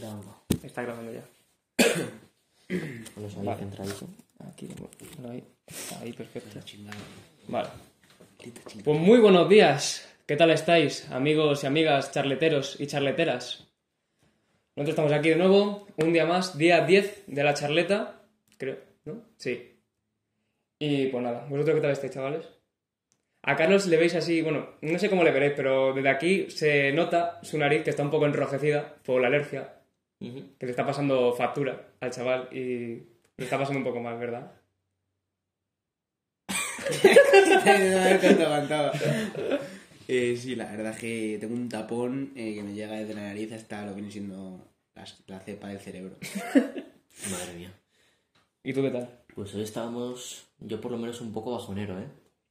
Grabando. Está grabando ya. Vale. Aquí, bueno, ahí, ahí, perfecto. Vale. Pues muy buenos días. ¿Qué tal estáis, amigos y amigas charleteros y charleteras? Nosotros estamos aquí de nuevo, un día más, día 10 de la charleta, creo, ¿no? Sí. Y pues nada, ¿vosotros qué tal estáis, chavales? A Carlos le veis así, bueno, no sé cómo le veréis, pero desde aquí se nota su nariz que está un poco enrojecida por la alergia, Que le está pasando factura al chaval y le está pasando un poco mal, ¿verdad? Eh, sí, la verdad es que tengo un tapón eh, que me llega desde la nariz hasta lo que viene siendo la cepa del cerebro. Madre mía. ¿Y tú qué tal? Pues hoy estábamos, yo por lo menos un poco bajonero, ¿eh?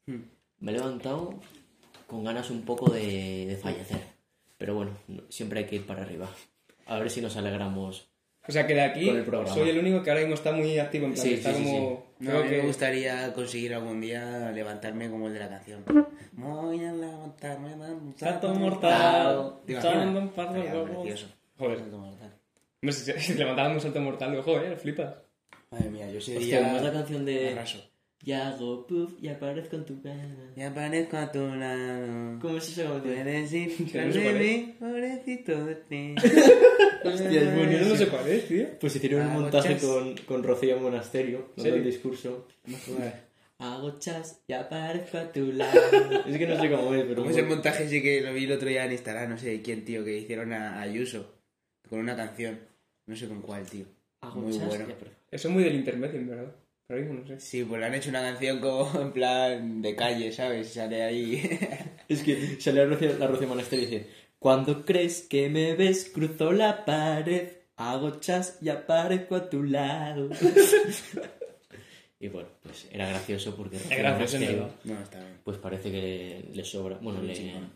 Hmm. Me he levantado con ganas un poco de, de fallecer. Pero bueno, no- siempre hay que ir para arriba. A ver si nos alegramos. O sea que de aquí el soy el único que ahora mismo está muy activo en plan, Sí, está sí, sí, como... No, creo a mí que- me gustaría conseguir algún día levantarme como el de la canción. Voy a levantarme, Salto mortal, ¿Te echando imaginas? un par de huevos. Joder. Salto mortal. Hombre, si, si te levantaban un salto mortal, digo, joder, flipas. Madre mía, yo sería... Hostia, ¿cómo es la canción de... arraso. Y hago puff y aparezco en tu cama? Y aparezco a tu lado. ¿Cómo es esa canción? Puedes ir mí, pobrecito de ti. Hostia, es Yo no sé cuál es, tío. Pues hicieron un Hago montaje chas. con, con Rocío Monasterio, dando el ¿Serio? discurso. Hago chas y aparezco a tu lado. es que no sé cómo es, pero... Como ese montaje sí que lo vi el otro día en Instagram, no sé quién, tío, que hicieron a Ayuso con una canción. No sé con cuál, tío. Hago Muy chas bueno. y aparezco. Eso es muy del intermedio, en verdad. Pero mismo no sé. Sí, pues le han hecho una canción como en plan de calle, ¿sabes? Y sale ahí. Es que sale la Rocío, la Rocío Monasterio y dice Cuando crees que me ves, cruzo la pared Hago chas y aparezco a tu lado Y bueno, pues era gracioso porque Rocío gracioso, Monasterio, no, está bien. Pues parece que le, le sobra Bueno, le, chingón.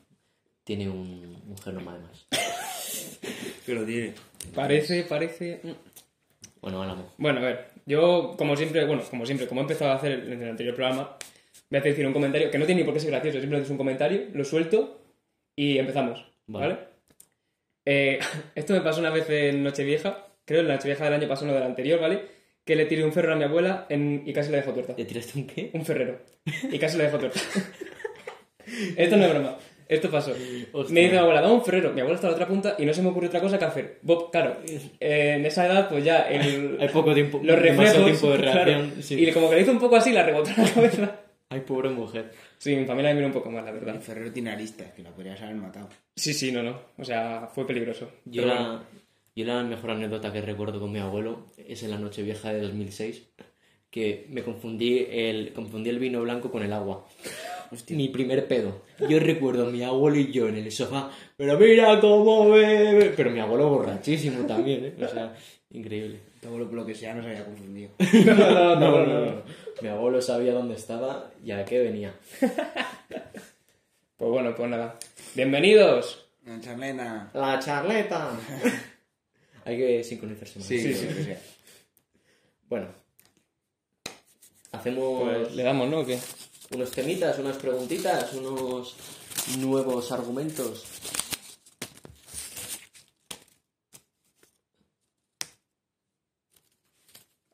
tiene un, un genoma además Que lo tiene. Parece, parece... mm. Bueno, Álamo Bueno, a ver, yo como siempre, bueno, como siempre, como he empezado a hacer en el anterior programa, voy a decir un comentario que no tiene ni por qué ser gracioso, simplemente es un comentario, lo suelto y empezamos, ¿vale? Vale. Eh, esto me pasó una vez en Nochevieja, creo en la Nochevieja del año pasado, no del anterior, ¿vale? Que le tiré un ferro a mi abuela en- y casi la dejó tuerta. ¿Le tiraste un qué? Un ferrero. Y casi la dejó tuerta. Esto no es broma. Esto pasó. Hostia. Me dice mi abuela, da un ferrero. Mi abuela está a la otra punta y no se me ocurre otra cosa que hacer. Bob, claro, eh, en esa edad, pues ya el, Hay poco tiempo los reflejos. tiempo de claro, reacción sí. Y como que le hizo un poco así, la rebotó en la cabeza. Ay, pobre mujer Sí, mi familia me miró un poco mal, la El verdad. Ferrero tiene aristas, que la podrías haber matado. Sí, sí, no, no. O sea, fue peligroso. Yo la, bueno. yo la mejor anécdota que recuerdo con mi abuelo es en la noche vieja de 2006 que me confundí el, confundí el vino blanco con el agua. Mi primer pedo. Yo recuerdo a mi abuelo y yo en el sofá, pero mira cómo bebe. Pero mi abuelo borrachísimo también, ¿eh? O sea, increíble. Tu abuelo, por lo que sea, no se había confundido. No, no, no, no, no. Mi abuelo sabía dónde estaba y a qué venía. Pues bueno, pues nada. Bienvenidos. La charlena. ¡La charleta! Hay que sincronizarse más. Sí, Sí, sí. Bueno. Hacemos Pues le damos, ¿no? ¿O qué? Unos temitas, unas preguntitas, unos nuevos argumentos.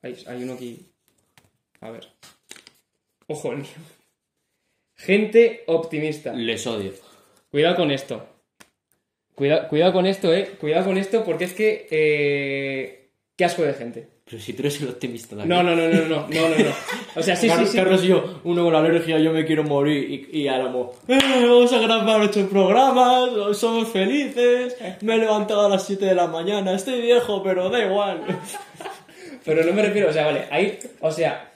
Hay, hay uno aquí. A ver. Ojo, el mío. Gente optimista. Les odio. Cuidado con esto. Cuidado, cuidado con esto, eh. Cuidado con esto porque es que. Eh... Qué asco de gente. Pero si tú eres el optimista aquí. No, no, no, no, no, no, no, no. O sea, sí, sí, Carlos, sí. Carlos y yo, uno con la alergia, yo me quiero morir. Y, y Álamo, "Eh, vamos a grabar ocho programas, somos felices. Me he levantado a las 7 de la mañana, estoy viejo, pero da igual. Pero no me refiero, o sea, vale, hay, o sea,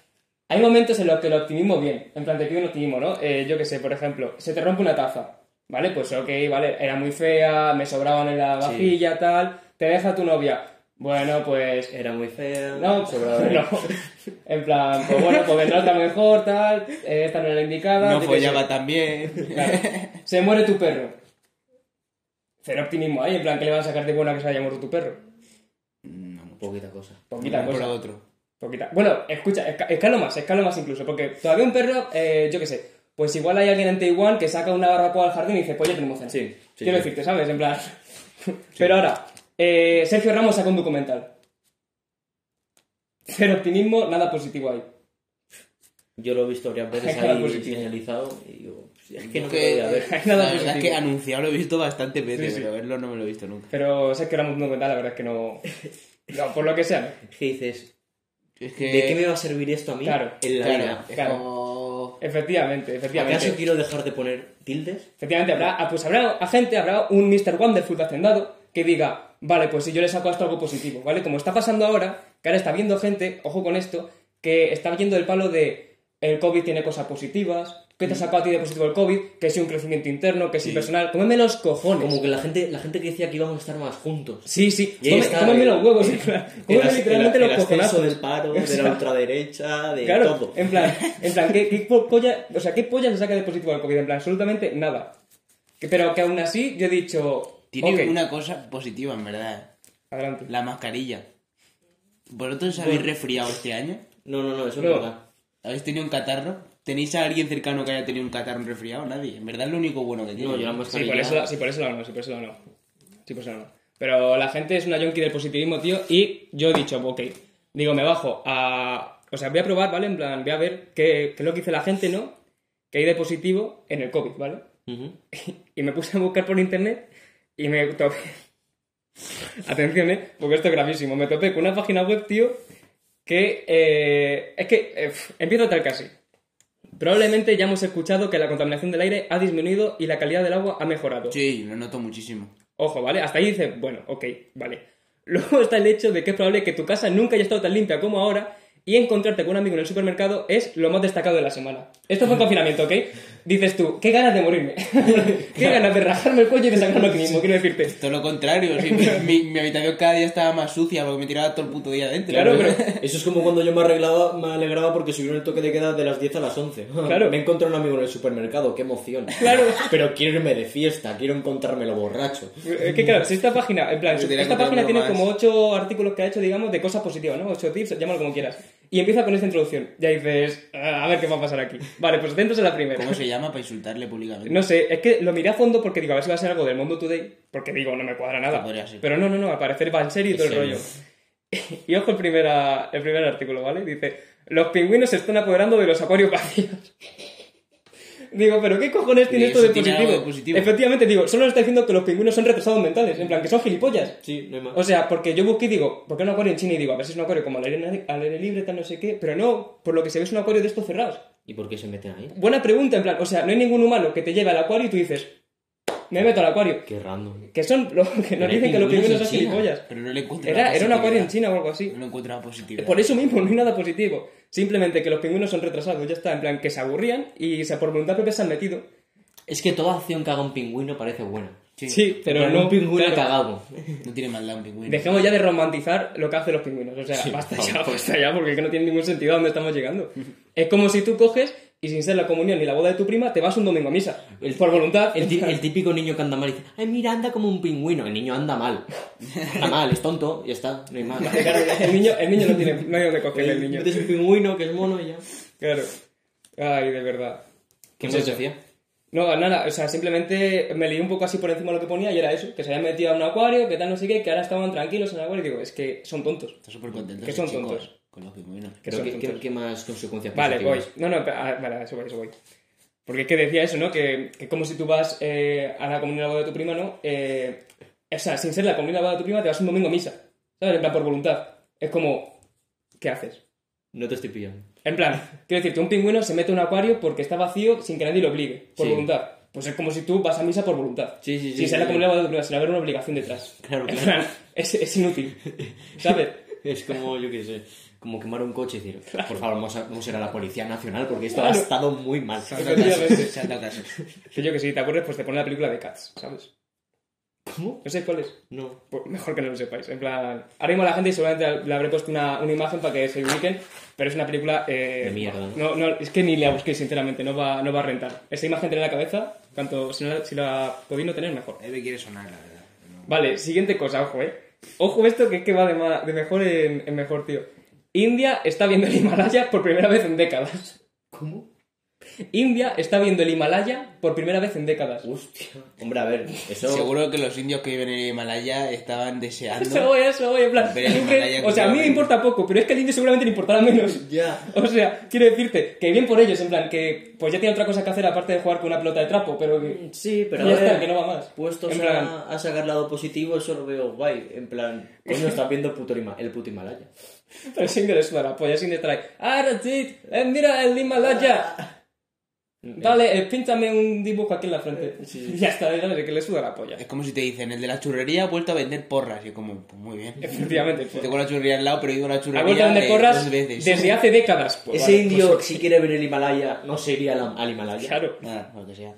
hay momentos en los que el optimismo bien, en plan te pido un optimismo, ¿no? Eh, yo qué sé, por ejemplo, se te rompe una taza, ¿vale? Pues ok, vale, era muy fea, me sobraban en la vajilla, tal, te deja tu novia, bueno, pues... Era muy fea. No, sobraba- no, en plan, pues bueno, pues vendrá otra mejor, tal, esta no era la indicada. No follaba tan bien. Claro. Se muere tu perro. Cero optimismo ahí, en plan, ¿qué le vas a sacar de buena que se haya muerto tu perro? No, mucho. Poquita cosa. Poquita Por cosa. otro. Poquita. Bueno, escucha, esca- escalo más, escalo más incluso, porque todavía un perro, eh, yo qué sé, pues igual hay alguien en Taiwán que saca una barbacoa al jardín y dice, pues ya tenemos cena. Sí, sí, Quiero sí. decirte, ¿sabes? En plan... Pero ahora, Eh, Sergio Ramos sacó un documental. Cero optimismo, nada positivo ahí. Yo lo he visto varias veces ahí positivo. señalizado y digo, es que no que- me podía ver. Hay nada la verdad es que anunciado lo he visto bastantes veces, Sí, sí. pero verlo no me lo he visto nunca. Pero Sergio Ramos un documental, la verdad es que no. No, por lo que sea. ¿Qué dices? Es que... ¿De qué me va a servir esto a mí Claro, en la Claro, vida? claro. como- Efectivamente, efectivamente. ¿Acaso quiero dejar de poner tildes? Efectivamente, habrá, ah, pues habrá a gente, habrá un Mr. Wonderful de Hacendado que diga, vale, pues si yo le saco a esto algo positivo, ¿vale? Como está pasando ahora, que ahora está viendo gente, ojo con esto, que está yendo el palo de el COVID tiene cosas positivas, ¿qué te ha sacado a ti de positivo el COVID? Que si un crecimiento interno, que si personal, cómeme los cojones. Como que la gente, la gente que decía que íbamos a estar más juntos. Sí, sí, está, cómeme el- los huevos, en plan, cómeme El- literalmente el- los el ascenso cojonazos. del paro, de la ultraderecha, de Claro, todo. en plan, en plan, ¿qué, qué po- polla, o sea, ¿qué polla se saca de positivo al COVID? En plan, absolutamente nada. Pero que aún así yo he dicho, Tiene ok, una cosa positiva, en verdad. adelante. La mascarilla. ¿Vosotros habéis resfriado este año? No, no, no, eso No. es verdad. ¿Habéis tenido un catarro? ¿Tenéis a alguien cercano que haya tenido un catarro un resfriado? Nadie. En verdad es lo único bueno que tiene. No, yo la Sí, mascarilla... por eso, sí, por eso no, sí, por eso no. Sí, por eso no. Pero la gente es una junkie del positivismo, tío, y yo he dicho, ok, digo, me bajo a... O sea, voy a probar, ¿vale? En plan, voy a ver qué, qué es lo que dice la gente, ¿no? Que hay de positivo en el COVID, ¿vale? Ujú. Y me puse a buscar por internet y me topé... Atención, ¿eh? Porque esto es gravísimo. Me topé con una página web, tío, que... eh, es que... eh, empiezo tal casi. Probablemente ya hemos escuchado que la contaminación del aire ha disminuido y la calidad del agua ha mejorado. Sí, lo noto muchísimo. Ojo, ¿vale? Hasta ahí dice, bueno, ok, vale. Luego está el hecho de que es probable que tu casa nunca haya estado tan limpia como ahora y encontrarte con un amigo en el supermercado es lo más destacado de la semana. Esto fue en confinamiento, ¿ok? Dices tú, qué ganas de morirme. qué ganas de rajarme el cuello y de sacarlo aquí mismo, quiero decirte. Todo lo contrario, sí, mi, mi- mi habitación cada día estaba más sucia porque me tiraba todo el puto día dentro. Claro, pero... Eso es como cuando yo me arreglaba, me alegraba porque subieron el toque de queda de las 10 a las 11. Claro. Me encontré un amigo en el supermercado, qué emoción. Claro. Pero quiero irme de fiesta, quiero encontrármelo borracho. Es que claro, si esta página, en plan, esta página tiene más. como ocho artículos que ha hecho, digamos, de cosas positivas, ¿no? Ocho tips, llámalo como quieras. Y empieza con esta introducción. Ya dices, "Ah, a ver qué va a pasar aquí. Vale, pues atentos a la primera. ¿Cómo se llama para insultarle públicamente? No sé, es que lo miré a fondo porque digo, a ver si va a ser algo del mundo today, porque digo, no me cuadra nada. Pero no, no, no, al parecer va en serio y todo el rollo. Y ojo el primer, ah, el primer artículo, ¿vale? Dice, los pingüinos se están apoderando de los acuarios vacíos. Digo, pero ¿qué cojones tiene ¿Y esto de positivo? positivo? Efectivamente, digo, solo está diciendo que los pingüinos son retrasados mentales, en plan, que son gilipollas. Sí, no hay más. O sea, porque yo busqué y digo, ¿por qué un acuario en China? Y digo, a ver si es un acuario como al aire, al aire libre, tal, no sé qué. Pero no, por lo que se ve es un acuario de estos cerrados. ¿Y por qué se meten ahí? Buena pregunta, en plan, o sea, no hay ningún humano que te lleve al acuario y tú dices, me meto al acuario. Qué random. Que son lo que nos dicen que los pingüinos son gilipollas. Pero no le encuentro Era, era un acuario en. China o algo así. No le encuentro la positividad. Por eso mismo, no hay nada positivo. Simplemente que los pingüinos son retrasados, ya está. En plan, que se aburrían y se, por voluntad propia se han metido. Es que toda acción que haga un pingüino parece buena. Sí, pero no. un pingüino claro. cagado. No tiene maldad un pingüino. Dejemos ya de romantizar lo que hacen los pingüinos. O sea, basta ya, basta ya, porque es que no tiene ningún sentido a dónde estamos llegando. es como si tú coges y sin ser la comunión ni la boda de tu prima, te vas un domingo a misa. por voluntad. El, el típico niño que anda mal y dice, ay, mira, anda como un pingüino. El niño anda mal. Anda mal, es tonto, ya está, no hay más. Claro, el niño, el niño no tiene, no hay dónde cogerle el niño. Metes un pingüino que es mono y ya. Claro. Ay, de verdad. ¿Qué Pues más decía? No, nada, o sea, simplemente me leí un poco así por encima de lo que ponía y era eso, que se habían metido a un acuario, que tal, no sé qué, que ahora estaban tranquilos en el acuario y digo, es que son tontos. Está súper contento. Que son tontos. Con los pingüinos. Que Pero son ¿qué, qué- tontos. qué más consecuencias Vale, voy. No, no, ah, vale, a eso voy, a eso voy. Porque es que decía eso, ¿no? Que, que como si tú vas eh, a la comunidad de tu prima, ¿no? Eh, o sea, sin ser la comunidad de tu prima, te vas un domingo a misa. ¿Sabes? En plan, por voluntad. Es como, ¿qué haces? No te estoy pillando. En plan, quiero decirte, un pingüino se mete en un acuario porque está vacío sin que nadie lo obligue, por Sí. voluntad. Pues es como si tú vas a misa por voluntad. Sí, sí, sí, Sin ser sí, la sí. comunidad de tu prima, sin haber una obligación detrás. Claro, En claro. plan, es, es inútil. ¿Sabes? Es como, yo qué sé, como quemar un coche y decir, por favor, vamos a, vamos a ir a la Policía Nacional porque esto Claro. ha estado muy mal. Se han dado casos, se han dado casos. Que yo que si te acuerdas, pues te pone la película de Cats, ¿sabes? ¿Cómo? No sé cuál es. No. Pues mejor que no lo sepáis. En plan, ahora mismo la gente seguramente le habré puesto una, una imagen para que se ubiquen, pero es una película... eh, De mierda, No, no, es que ni la busquéis, sinceramente, no va, no va a rentar. Esa imagen tener en la cabeza, tanto si, no la- si la podéis no tener, mejor. Me quiere sonar, la verdad. No. Vale, siguiente cosa, ojo, eh. Ojo esto que es que va de, ma- de mejor en, en mejor, tío. India está viendo el Himalaya por primera vez en décadas. ¿Cómo? India está viendo el Himalaya por primera vez en décadas. Hostia. Hombre, a ver, eso... Seguro que los indios que viven en el Himalaya estaban deseando. Eso voy, eso voy, en plan. Ver el Himalaya o sea, a mí me importa poco, pero es que al indio seguramente le importará menos. Ya. O sea, quiero decirte que bien por ellos, en plan, que pues ya tiene otra cosa que hacer aparte de jugar con una pelota de trapo, pero que. Sí, pero Ya está, que no va más. Puestos En plan- a, a sacar lado positivo, eso lo veo guay. En plan, coño, estás viendo puto Hima- el puto Himalaya. Pero sin que le suda la polla, sin que trae. ¡Ah, Rachid! ¡Eh, mira el Himalaya! Dale, eh, píntame un dibujo aquí en la frente. Ya está, ¿sabes? Que le suda la polla. Es como si te dicen, el de la churrería ha vuelto a vender porras. Y es como, pues muy bien. Efectivamente. pues. Tengo la churrería al lado, pero he ido a la Ha churrería vuelto a vender eh, porras veces. desde hace décadas. Pues Ese vale, indio, pues, si quiere ver el Himalaya, no se iría al, al Himalaya. Claro. Nada, lo que sea.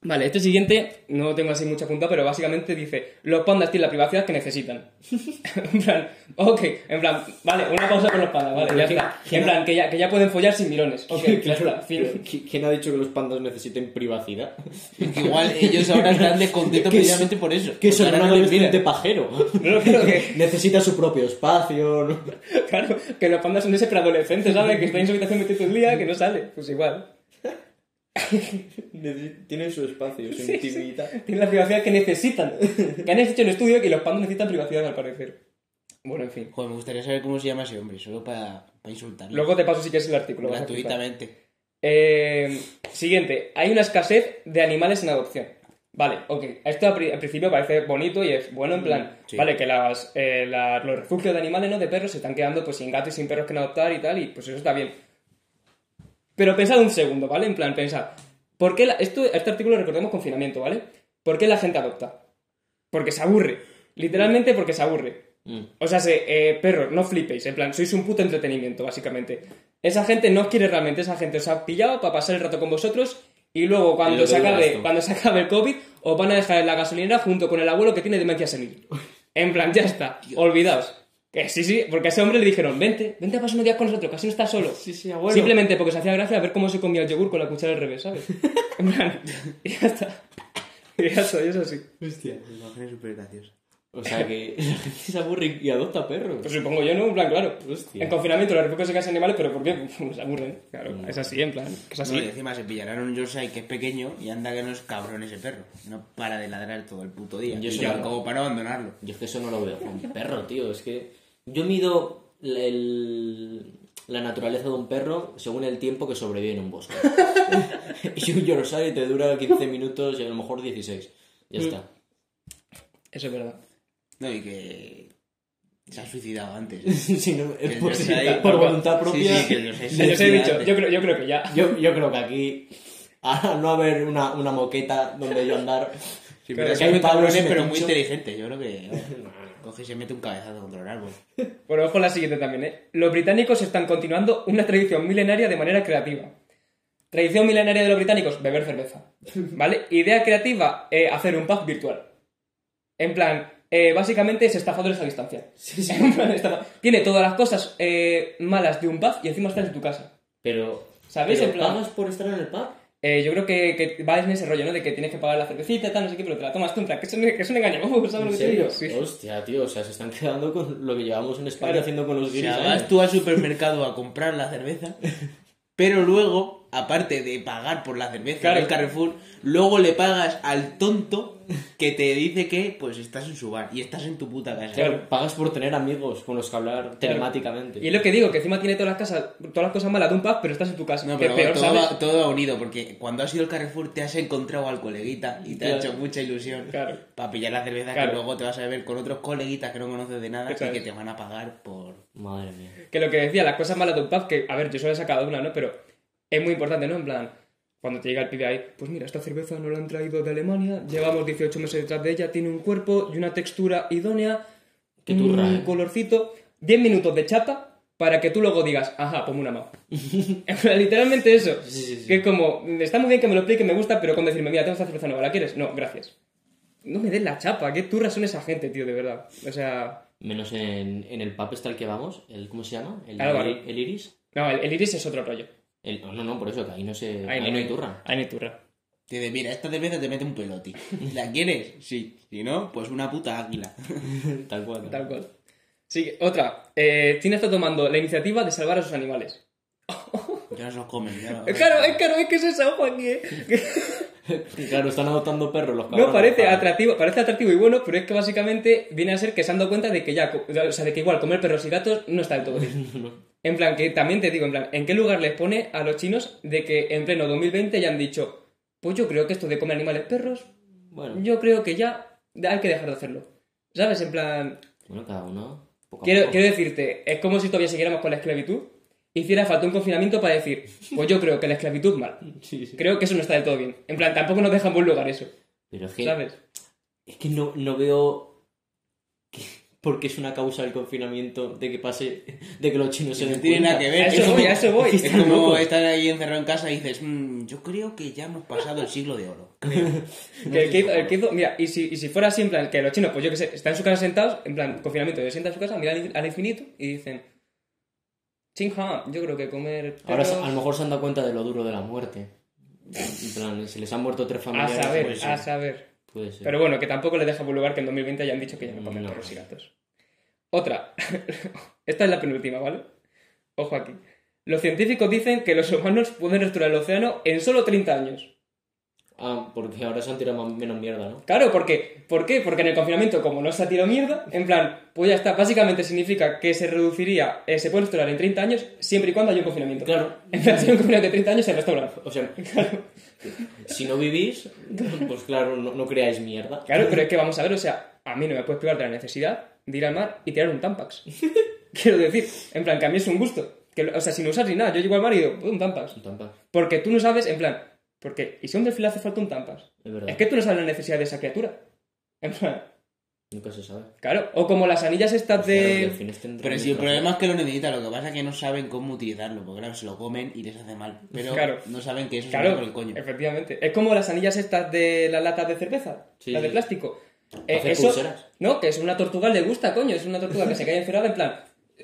Vale, este siguiente no tengo así mucha punta, pero básicamente dice: Los pandas tienen la privacidad que necesitan. en plan, ok, en plan, vale, una pausa con los pandas, vale, ya está. En plan, que ya, que ya pueden follar sin mirones. Ok, ya está, fin. ¿Qui- ¿Quién ha dicho que los pandas necesiten privacidad? Igual ellos ahora están descontentos precisamente por eso. Que son Porque un ahora no les adolescente miran. pajero. No, creo que, Necesita su propio espacio. claro, que los pandas son ese preadolescente, ¿sabes? Que está en su habitación metido todo el día, que no sale. Pues igual. Tienen su espacio, su Sí. Tienen la privacidad que necesitan. Que han hecho un estudio que los pandas necesitan privacidad, al parecer. Bueno, en fin. Joder, me gustaría saber cómo se llama ese hombre, solo para, para insultarlo. Luego te paso si quieres el artículo. gratuitamente. Eh, siguiente, hay una escasez de animales en adopción. Vale, ok. Esto al pri- al principio parece bonito y es bueno en plan, sí. vale, que las, eh, la- los refugios de animales, ¿no? De perros se están quedando pues sin gatos y sin perros que no adoptar y tal, y pues eso está bien. Pero pensad un segundo, ¿vale? En plan, pensad, ¿por qué la- esto, este artículo recordemos confinamiento, ¿vale? ¿Por qué la gente adopta? Porque se aburre. Literalmente porque se aburre. Mm. O sea, se, eh, perros, no flipéis, en plan, sois un puto entretenimiento, básicamente. Esa gente no os quiere realmente, esa gente os ha pillado para pasar el rato con vosotros y luego cuando se, acabe, cuando se acabe el COVID os van a dejar en la gasolinera junto con el abuelo que tiene demencia senil. En plan, ya está, olvidaos. Que sí, sí, porque a ese hombre le dijeron, vente, vente a pasar unos días con nosotros, casi no estás solo. Sí, sí, abuelo. Simplemente porque se hacía gracia ver cómo se comía el yogur con la cuchara al revés, ¿sabes? En plan, y ya está. Y ya está, y eso sí. Hostia. Me imaginé súper gracioso. O sea que la gente se aburre y adopta perros. Pues supongo yo, ¿no? En plan, claro. Hostia. En confinamiento los refugios se casan animales, pero ¿por qué? Pues se aburren. Claro, es así, en plan. Es así. No, y encima se pillarán un Yorkshire que es pequeño y anda que no es cabrón ese perro. No para de ladrar todo el puto día. Yo soy como para abandonarlo. Yo es que eso no lo veo con perro, tío. Es que yo mido el- la naturaleza de un perro según el tiempo que sobrevive en un bosque. y un Yorkshire te dura 15 minutos y a lo mejor 16. Ya está. Eso es verdad. No, y que se ha suicidado antes. Si no, el por, Yorkshire- por voluntad propia. Sí, sí, que el Yorkshire se Ya os he dicho, yo creo, yo creo que ya. yo, yo creo que aquí, a no haber una, una moqueta donde yo andar, Sí, pero es que hay en el pero muy inteligente. Yo creo que coge y se mete un cabezazo contra el árbol. Bueno, ojo la siguiente también, ¿eh? Los británicos están continuando una tradición milenaria de manera creativa. Tradición milenaria de los británicos, beber cerveza. ¿Vale? Idea creativa, eh, hacer un pub virtual. En plan, eh, básicamente es estafadores a distancia. En plan, estafa- Tiene todas las cosas eh, malas de un pub y encima estás en tu casa. pero... ¿Sabéis? ¿pero En plan- ¿Pagas por estar en el pub? Eh, yo creo que, que va en ese rollo, ¿no? De que tienes que pagar la cervecita tal, no sé qué, pero te la tomas tú, en plan, que es un, que es un engaño, ¿sabes lo ¿En que te digo? Sí. Hostia, tío, o sea, se están quedando con lo que llevamos en España Claro. haciendo con los O guiris. sea, años. vas tú al supermercado a comprar la cerveza, pero luego, aparte de pagar por la cerveza Claro. del Carrefour, luego le pagas al tonto que te dice que pues estás en su bar y estás en tu puta casa. Claro, pagas por tener amigos con los que hablar telemáticamente. Y es lo que digo, que encima tiene todas las casas, todas las cosas malas de un pub, pero estás en tu casa. No, pero peor, todo, ¿sabes? va, todo va unido, porque cuando has ido al Carrefour te has encontrado al coleguita y te ha Claro. hecho mucha ilusión Claro. para pillar la cerveza Claro. que luego te vas a beber con otros coleguitas que no conoces de nada y que te van a pagar por... Madre mía. Que lo que decía, las cosas malas de un pub, que, a ver, yo solo he sacado una, ¿no? Pero es muy importante, ¿no? En plan, cuando te llega el pibe ahí, pues mira, esta cerveza no la han traído de Alemania, llevamos 18 meses detrás de ella, tiene un cuerpo y una textura idónea, Qué turra, un ¿eh? colorcito, 10 minutos de chapa para que tú luego digas, ajá, ponme una mano. Literalmente eso. Sí, sí, sí. Que es como, está muy bien que me lo explique, me gusta, pero con decirme, mira, tengo esta cerveza nueva, ¿la quieres? No, gracias. No me des la chapa, qué turras son esa gente, tío, de verdad. O sea, Menos en, en el pub está el que vamos, el, ¿cómo se llama? El, Álvaro. el, el iris. no, el, el iris es otro rollo. El- no, no, por eso, que ahí no, se, ahí no hay turra. Ahí no hay turra. Te dice, mira, esta cerveza te mete un peloti. ¿La quieres? Sí. Si no, pues una puta águila. Tal cual. Tal cual. Sí, otra. Eh, China está tomando la iniciativa de salvar a sus animales. Ya no se los comen. Ya Claro, es claro, es que es esa aquí. ¿eh? Claro, están adoptando perros los cabrones. No, parece atractivo, parece atractivo y bueno, pero es que básicamente viene a ser que se han dado cuenta de que ya, o sea, de que igual comer perros y gatos no está del todo bien. En plan, que también te digo, en plan, ¿en qué lugar les pone a los chinos de que en pleno 2020 ya han dicho, pues yo creo que esto de comer animales perros, Bueno, yo creo que ya hay que dejar de hacerlo. ¿Sabes? En plan, bueno, cada uno. poco quiero, poco. quiero decirte, es como si todavía siguiéramos con la esclavitud. Hiciera falta un confinamiento para decir, pues yo creo que la esclavitud mal. Sí, sí. Creo que eso no está del todo bien. En plan, tampoco nos deja en buen lugar eso. Pero es que, ¿Sabes? es que no, no veo que- por qué es una causa el confinamiento de que pase, de que los chinos se den tiene nada que ver. A eso es voy, como- a eso voy. Es como locos. estar ahí encerrado en casa y dices, "Mm, yo creo que ya hemos pasado el siglo de oro. Que el que hizo, el que hizo- mira, y si, y si fuera así, en plan, que los chinos, pues yo que sé, están en su casa sentados, en plan, confinamiento, se sientan en su casa, miran al- infinito y dicen, Chingha, yo creo que comer Ahora a lo mejor se han dado cuenta de lo duro de la muerte. En plan, se les han muerto tres a familiares. saber, puede ser. a saber. Puede ser. Pero bueno, que tampoco les deja por lugar que en 2020 hayan dicho que ya no comen No. perros y gatos. Otra. Esta es la penúltima, ¿vale? Ojo aquí. Los científicos dicen que los humanos pueden restaurar el océano en solo 30 años. Ah, porque ahora se han tirado más- menos mierda, ¿no? Claro, porque, ¿por qué? Porque en el confinamiento, como no se ha tirado mierda, en plan, pues ya está, básicamente significa que se reduciría, eh, se puede restaurar en 30 años siempre y cuando haya un confinamiento. Claro. En plan, si hay un confinamiento de 30 años, se restaura. O sea, si no vivís, pues claro, no, no creáis mierda. Claro, pero es que vamos a ver, o sea, a mí no me puedes privar de la necesidad de ir al mar y tirar un Tampax. Quiero decir, en plan, que a mí es un gusto. Que, o sea, sin usar ni nada, yo llego al mar y digo, "Pues un Tampax. Tampa, Porque tú no sabes, en plan, porque, ¿y si un delfín le hace falta un Tampax? es verdad. Es que tú no sabes la necesidad de esa criatura. En plan, Nunca se sabe. claro, o como las anillas estas de... Pero si el problema es que lo necesitan, lo que pasa es que no saben cómo utilizarlo, porque claro, se lo comen y les hace mal. Pero Claro. no saben que eso Claro, es por el coño. efectivamente. Es como las anillas estas de las latas de cerveza, Sí, las de sí. plástico. Eh, eso, pulseras. no, que es una tortuga le gusta, coño, es una tortuga que se queda encerrada en plan,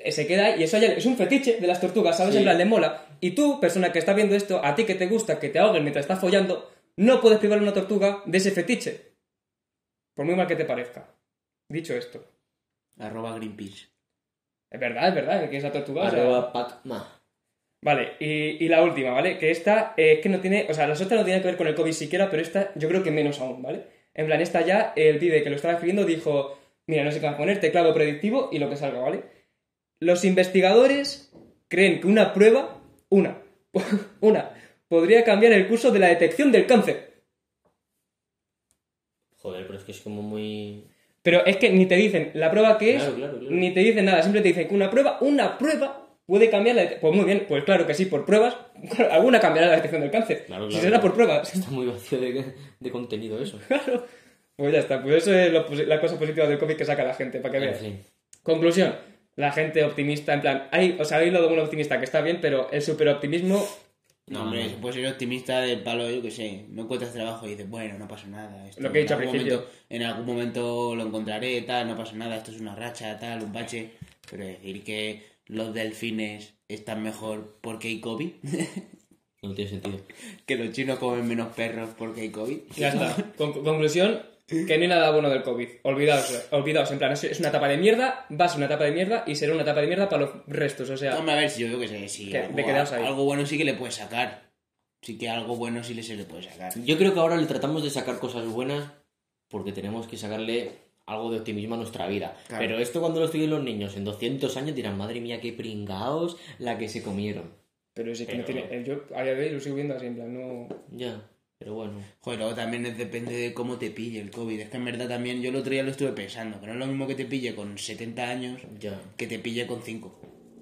se queda ahí, y eso ya es un fetiche de las tortugas, ¿sabes? Sí. En plan, le mola. Y tú, persona que está viendo esto, a ti que te gusta que te ahoguen mientras estás follando, no puedes privar a una tortuga de ese fetiche. Por muy mal que te parezca. Dicho esto. Arroba Greenpeace. Es verdad, es verdad, que esa tortuga... o sea, Arroba Pacma. Vale, y, y la última, ¿vale? Que esta eh, es que no tiene, o sea, las otras no tienen que ver con el COVID siquiera, pero esta yo creo que menos aún, ¿vale? En plan, esta ya, el pibe que lo estaba escribiendo dijo, mira, no sé qué va a poner, teclado predictivo y lo que salga, ¿vale? Los investigadores creen que una prueba, una, una, podría cambiar el curso de la detección del cáncer. Joder, pero es que es como muy... Pero es que ni te dicen la prueba que es, Claro, claro, claro. ni te dicen nada, siempre te dicen que una prueba, una prueba puede cambiar la detección. Pues muy bien, pues claro que sí, por pruebas, alguna cambiará la detección del cáncer. Claro, si será por pruebas. Está muy vacío de, de contenido eso. Claro. Pues ya está, pues eso es lo la cosa positiva del COVID que saca la gente, para que En veas. fin. Conclusión, la gente optimista, en plan, hay, o sea, hay lo de un optimista que está bien, pero el superoptimismo, No, No, hombre, no. se puede ser optimista del palo, yo que sé, no encuentras trabajo y dices, bueno, no pasa nada. Esto Lo que he en dicho al algún principio. momento- en algún momento lo encontraré, tal, no pasa nada, esto es una racha, tal, un bache. Pero decir que los delfines están mejor porque hay COVID, No tiene sentido. que los chinos comen menos perros porque hay COVID. ya está. Con- conclusión, que no hay nada bueno del COVID. Olvidaos, olvidaos, en plan, es, una etapa de mierda, va a ser una etapa de mierda y será una etapa de mierda para los restos, o sea... Hombre, a ver, si yo creo que sé, si Que- algo, ahí. algo bueno sí que le puedes sacar. Sí que algo bueno sí le se le puede sacar. Yo creo que ahora le tratamos de sacar cosas buenas porque tenemos que sacarle algo de optimismo a nuestra vida. Claro. Pero esto cuando lo estudien los niños en 200 años dirán, madre mía, qué pringaos la que se comieron. Pero es que no Pero- tiene... Yo a día de hoy lo sigo viendo así, en plan, no... Ya, pero bueno. Joder, luego también depende de cómo te pille el COVID. Es que en verdad también yo el otro día lo estuve pensando, que no es lo mismo que te pille con 70 años Ya, que te pille con 5.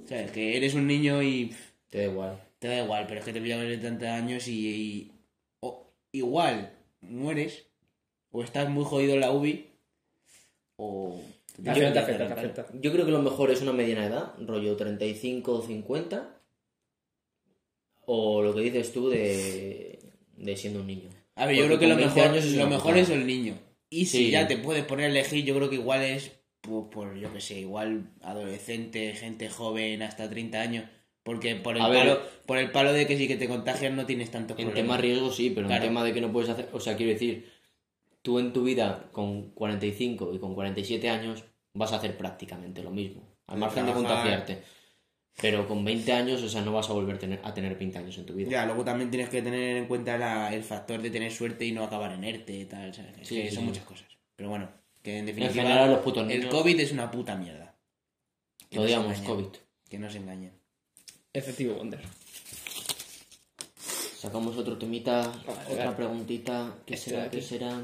O sea, es que eres un niño y te da igual. te da igual, pero es que te pilla con 70 años y, y- o igual mueres o estás muy jodido en la UBI o... Afecta, afecta, afecta. Yo creo que lo mejor es una mediana edad, rollo 35 o 50. O lo que dices tú de, de siendo un niño. A ver, yo creo que lo con 20 mejor, lo mejor es el niño. Y si Sí. ya te puedes poner a elegir, yo creo que igual es por, por, yo que sé, igual adolescente, gente joven hasta 30 años. Porque por el, A ver. palo, por el palo de que si que te contagias no tienes tantos En problemas. tema riesgo sí, pero Claro. en tema de que no puedes hacer... O sea, quiero decir, tú en tu vida con 45 y con 47 años vas a hacer prácticamente lo mismo. Al margen de contagiarte. Pero con 20 años, o sea, no vas a volver tener- a tener 20 años en tu vida. Ya, luego también tienes que tener en cuenta la- el factor de tener suerte y no acabar en ERTE y tal, ¿sabes? Es Sí, que sí, son sí. muchas cosas. Pero bueno, que en En definitiva general, los putos el niños COVID es una puta mierda. Que odiamos engañen, COVID. Que no se engañen. Efectivo Wonder. Sacamos otro temita, Vale, otra vale. preguntita. ¿Qué Este será? ¿Qué será?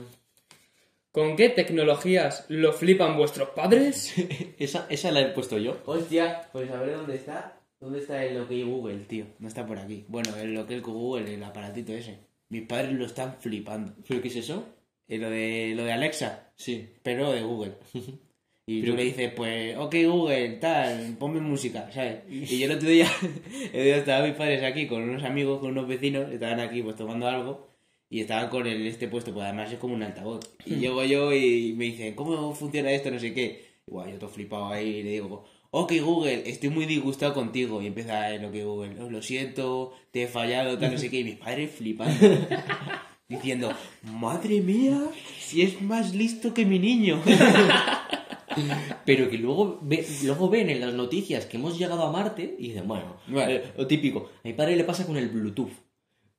¿Con qué tecnologías lo flipan vuestros padres? esa, esa la he puesto yo. Hostia, pues a ver dónde está. ¿Dónde está el OK Google, tío? No está por aquí. Bueno, el OK Google, el aparatito ese. Mis padres lo están flipando. ¿Pero qué es eso? Eh, lo, de, lo de Alexa, Sí. pero de Google. Y Pero- tú le dices, pues, ok Google, tal, ponme música, ¿sabes? Y yo el otro día, el otro día estaban mis padres aquí con unos amigos, con unos vecinos, estaban aquí pues tomando algo y estaban con el, este puesto, pues además es como un altavoz. Y llego yo y me dicen, ¿cómo funciona esto? No sé qué. Igual yo todo flipado ahí y le digo, ok Google, estoy muy disgustado contigo. Y empieza el ok Google, "Oh, lo siento, te he fallado, tal, no sé qué. Y mis padres flipando. Diciendo, madre mía, si es más listo que mi niño. Pero que luego, ve- luego ven en las noticias que hemos llegado a Marte y dicen, bueno, Bueno. eh, lo típico. A mi padre le pasa con el Bluetooth.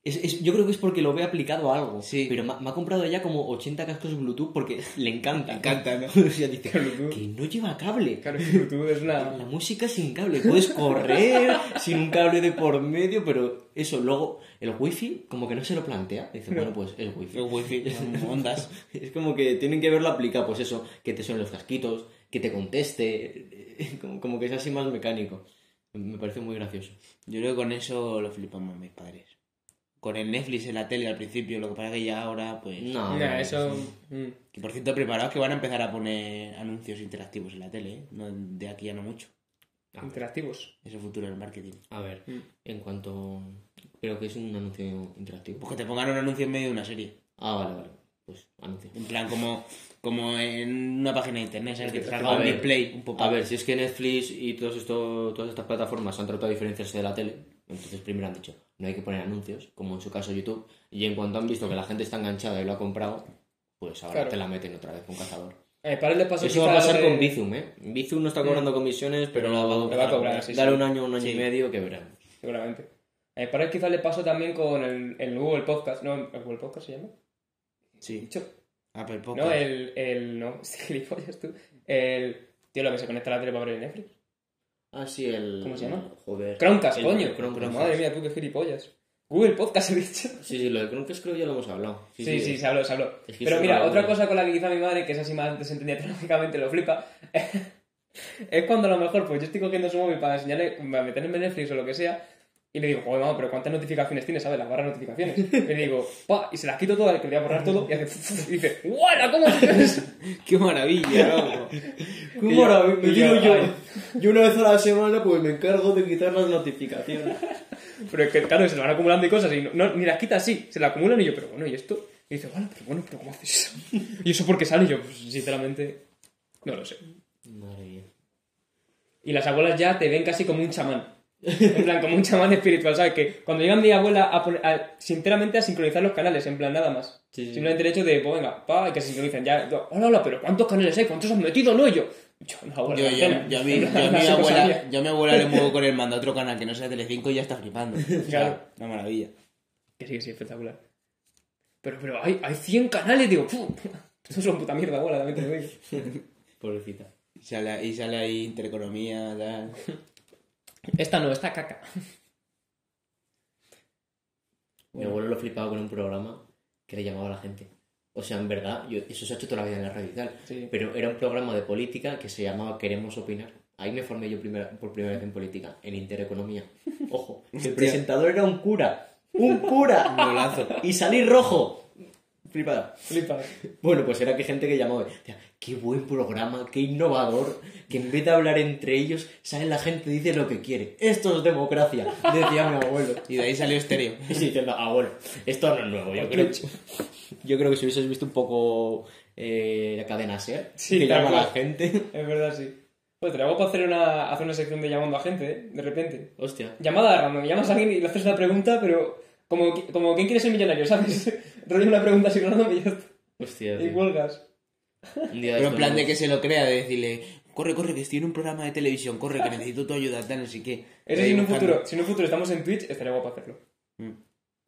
Es, es- yo creo que es porque lo ve aplicado a algo. Sí. Pero me, me ha comprado ya como 80 cascos Bluetooth porque le encanta. Le encanta, ¿no? o sea, dice Bluetooth. que no lleva cable. Claro, Bluetooth es una... La música sin cable. Puedes correr sin un cable de por medio, pero eso, luego el wifi como que no se lo plantea. Dice, bueno, pues el wifi. El wifi, ondas. Es como que tienen que verlo aplicado, pues eso, que te suenen los casquitos, que te conteste, como, como que es así más mecánico. Me parece muy gracioso. Yo creo que con eso lo flipamos mis padres. Con el Netflix en la tele al principio, lo que pasa que ya ahora, pues... No, no, eso... mm. Que por cierto, preparados que van a empezar a poner anuncios interactivos en la tele, ¿eh? No, de aquí ya no mucho. A ver, Interactivos. Es el futuro del marketing. a ver, Mm. en cuanto... Creo que es un anuncio interactivo. Pues que te pongan un anuncio en medio de una serie. Ah, vale, vale. Pues anuncio. En plan, como, como en una página de internet, ¿sabes? Que te salga A un ver, display, un poco. A ver, si es que Netflix y todos esto, todas estas plataformas han tratado de diferenciarse de la tele, entonces primero han dicho, no hay que poner anuncios, como en su caso YouTube, y en cuanto han visto que la gente está enganchada y lo ha comprado, pues ahora Claro. te la meten otra vez con cazador. A mis padres les pasó Eso va a pasar de- con Bizum, ¿eh? Bizum no está cobrando comisiones, pero la le va a cobrar, sí, Dale sí. un año, un año Sí. y medio que veremos. Seguramente. A mis padres quizás le pasó también con el, el Google Podcast. ¿No? ¿El Google Podcast se llama? Sí. Dicho. Apple Podcast. No, el, el... No, este gilipollas tú. El... Tío, lo que se conecta a la tele para ver el Netflix. Ah, sí, el... ¿Cómo se llama? Joder. Chromecast, El coño. Madre mía, tú qué gilipollas. Google Podcast he dicho. Sí, sí, lo de Chromecast creo que ya lo hemos hablado. Sí, sí, se habló, se habló. Es que Pero mira, otra cosa con la que quizá mi madre, que es así más desentendida tecnológicamente, lo flipa, es cuando a lo mejor pues yo estoy cogiendo su móvil para enseñarle, para meterme en Netflix o lo que sea, y le digo, joder, mamá, pero ¿cuántas notificaciones tienes? ¿Sabes? La barra de notificaciones. Y le digo, pa, y se las quito todas, que le voy a borrar todo, y hace, y dice, ¡Guala! ¿Cómo haces? ¡Qué maravilla, loco! ¡Qué Y yo- maravilla! y yo, ay. yo una vez a la semana pues me encargo de quitar las notificaciones. Pero es que, claro, se van acumulando y cosas, y no, no- ni las quita así, se la acumulan, y yo, pero bueno, ¿y esto? Y dice, bueno, pero bueno, pero ¿cómo haces eso? ¿Y eso por qué sale? Y yo, pues sinceramente, no lo sé. Madre mía. Y las abuelas ya te ven casi como un chamán. En plan, como un chamán espiritual, ¿sabes? Que cuando llega mi abuela a, a- sinceramente a sincronizar los canales, en plan, nada más. Sí, sí. Simplemente el hecho de, pues venga, pa, que se sincronicen. Ya, yo, hola, hola, pero ¿cuántos canales hay? ¿Cuántos has metido? No, y yo. Yo, no, abuela, Yo, la yo, cena. yo a mi, yo a abuela, yo a mi abuela le muevo con el mando a otro canal que no sea Telecinco y ya está flipando. O sea, Claro. Una maravilla. Que sí, que sí, espectacular. Pero, pero hay, hay 100 canales, digo, ¡pum! Eso es una puta mierda, abuela, también te lo digo. Pobrecita. Y sale, y sale ahí intereconomía, tal. Esta no, esta caca. Mi abuelo lo flipaba con un programa que le llamaba a la gente. O sea, en verdad, yo, eso se ha hecho toda la vida en la radio y tal. Sí. Pero era un programa de política que se llamaba Queremos Opinar. Ahí me formé yo primera- por primera vez en política, en intereconomía. Ojo, el presentador era un cura. ¡Un cura! Y salí rojo. Flipada. Flipa. Bueno, pues era que gente que llamaba. decía, qué buen programa, qué innovador. Que en vez de hablar entre ellos, sale la gente y dice lo que quiere. Esto es democracia, decía mi abuelo. Y de ahí salió estéreo. Y diciendo, bueno, esto no es nuevo. Yo creo, yo creo que si hubieses visto un poco eh, la cadena SER, Sí, que llama a la gente. Es verdad, sí. Pues te la hago para hacer una, hacer una sección de llamando a gente, ¿eh? De repente. Hostia. Llamada random, llamas a alguien y le haces una pregunta, pero como, como ¿quién quiere ser millonario? ¿Sabes? Rollo una pregunta así random y ya está. Hostia. Y tío. cuelgas. Un día Pero en esto plan de que se lo crea, de decirle, corre, corre, que estoy en un programa de televisión, corre, que necesito tu ayuda, tal, no sé qué. Eso si en un futuro, si en un futuro estamos en Twitch, estaría guapo hacerlo. Mm.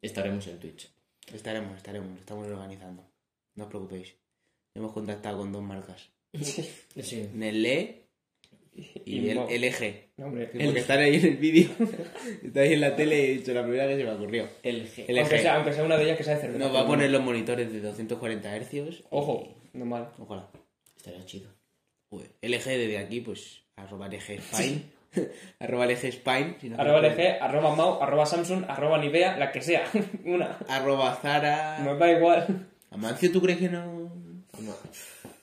Estaremos en Twitch. Estaremos, estaremos, estamos organizando. No os preocupéis. Hemos contactado con dos marcas. Sí. Nelé y, Y el Mo. LG. No, hombre. Porque están ahí en el vídeo. Está ahí en la tele y he dicho la primera que se me ocurrió. El G. El Aunque sea, aunque sea una de ellas que sea de cerveza. Nos va a poner los monitores de 240 Hz. Ojo, no mal. Ojalá. Estaría chido. Uy, LG desde aquí, pues, arroba LG Spine. arroba LG Spine. si no Arroba recuerdo. LG, arroba Mau, arroba Samsung, arroba Nivea, la que sea. una. Arroba Zara. Nos da igual. Amancio, ¿tú crees que no...? No.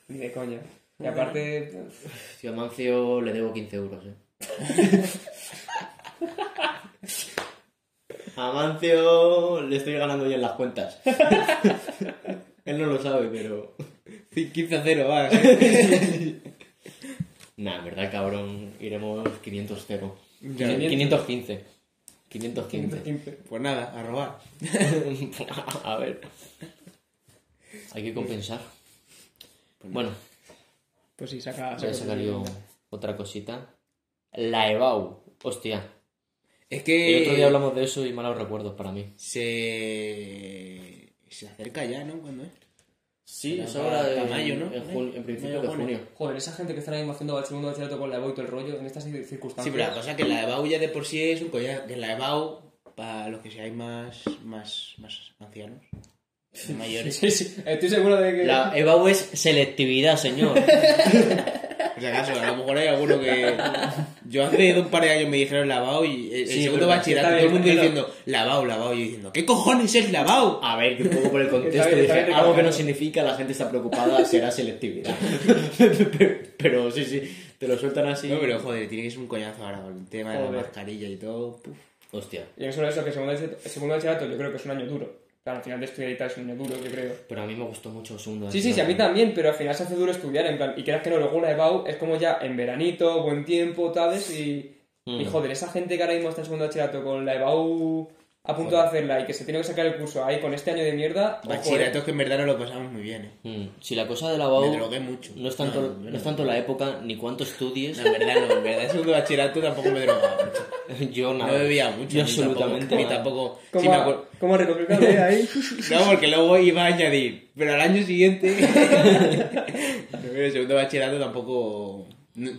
Ni de coña. Y aparte, Tío, a Mancio le debo 15 euros, eh. A Mancio le estoy ganando ya en las cuentas. Él no lo sabe, pero... 15 a 0, va. Nah, en verdad, cabrón, iremos 500-0. Ya. 515. 515. 15. Pues nada, a robar. A ver. Hay que compensar. Bueno, Pues sí, saca. voy a sacar yo otra cosita. La EBAU. Hostia. Es que... El otro día hablamos de eso y malos recuerdos para mí. Se... Se acerca ya, ¿no? ¿Cuándo es? Sí, es ahora en, mayo, ¿no? en, jun- en principio de junio. junio. Joder, esa gente que está ahora mismo haciendo segundo bachillerato con la EBAU y todo el rollo, en estas circunstancias. Sí, pero la cosa es que la EBAU ya de por sí es un collar. Que la EBAU, para los que seáis más, más, más ancianos, mayores. Sí, sí, estoy seguro de que. La EBAU es selectividad, señor. Por si acaso, a lo mejor hay alguno que. Yo hace un par de años me dijeron lavao y el, Sí, segundo bachillerato, todo el mundo diciendo lavao, lavao, y yo diciendo, ¿qué cojones es lavao? A ver, que un poco por el contexto bien, dije, algo que no significa la gente está preocupada será selectividad. pero, pero sí, sí, te lo sueltan así. No, pero joder, tiene que ser un coñazo ahora con el tema de la mascarilla y todo. Puf. Hostia. Y no solo eso, que segundo segundo bachillerato yo creo que es un año duro. Claro, al final de estudiar y tal es un duro, yo creo. Pero a mí me gustó mucho el segundo. Sí, sí, sí, a mí también, pero al final se hace duro estudiar, en plan, y creas que no, luego una EBAU es como ya en veranito, buen tiempo, ¿sabes? Y, y Mm. joder, esa gente que ahora mismo está en segundo bachillerato con la EBAU a punto de hacerla y que se tiene que sacar el curso ahí con este año de mierda, ojo, eh. Bachilleratos que en verdad no lo pasamos muy bien, eh. Mm, Si la cosa de la Me BAU drogué mucho. no es tanto, No, no, es tanto la época ni cuánto estudies. No, en verdad no, en verdad el segundo bachillerato tampoco me drogaba mucho. yo nada. No bebía mucho. Yo ni absolutamente Tampoco, tampoco. ¿Cómo, sí, me acuerdo- ¿Cómo recoger cable ahí? No, porque luego iba a añadir. Pero al año siguiente. el segundo bachillerato tampoco.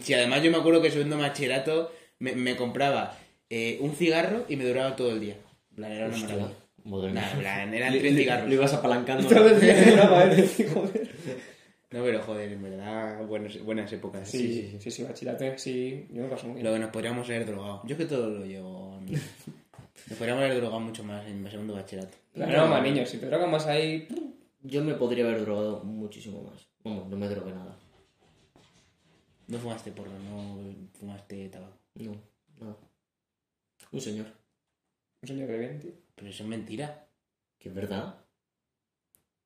Si además yo me acuerdo que el segundo bachillerato me, me compraba eh, un cigarro y me duraba todo el día. En plan, era una maravilla. moderno. Nah, en plan, eran tres cigarros. Lo ibas apalancando. No, pero joder, en verdad, buenas, buenas épocas. Sí, sí, sí, sí, sí, bachillerato, sí, yo me paso muy bien. Lo que nos podríamos haber drogado. Yo es que todo lo llevo. a mí. Nos podríamos haber drogado mucho más en el segundo bachillerato. Claro, no, más niños, si te drogan más ahí... Yo me podría haber drogado muchísimo más. Vamos, no me drogué nada. No fumaste porro, no fumaste tabaco. No, nada. Un señor. Un señor de bien, tío. Pero eso es mentira. Que es verdad.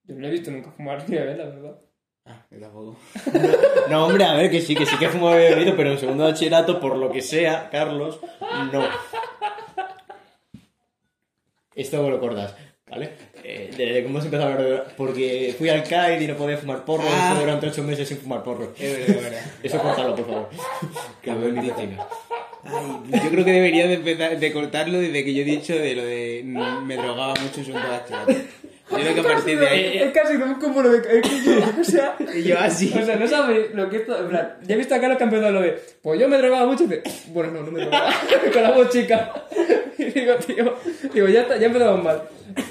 Yo no le he visto nunca fumar ni beber, la verdad. Ah, yo tampoco. No, hombre, a ver, que sí, que sí que fumaba y bebido, pero en segundo bachillerato, por lo que sea, Carlos, no. Esto me lo acordas, ¿vale? Eh, desde que hemos empezado a hablar de... Porque fui al CAID y no podía fumar porro, y Ah. estuve durante ocho meses sin fumar porro. Eso cortalo, por favor. Que lo veo en medicina. Ay, yo creo que debería de, empezar, de cortarlo desde que yo he dicho de lo de me drogaba mucho en segundo bachillerato. Yo creo que a partir de ahí... Es casi como lo de... es que yo- o sea... Y yo así... O sea, no sabes lo que esto. En plan, ya he visto acá los que han empezado lo de. Pues yo me drogaba mucho y dice. Bueno, no, no me drogaba. Con la voz chica. Y digo, tío. Digo, ya, está, ya empezamos mal.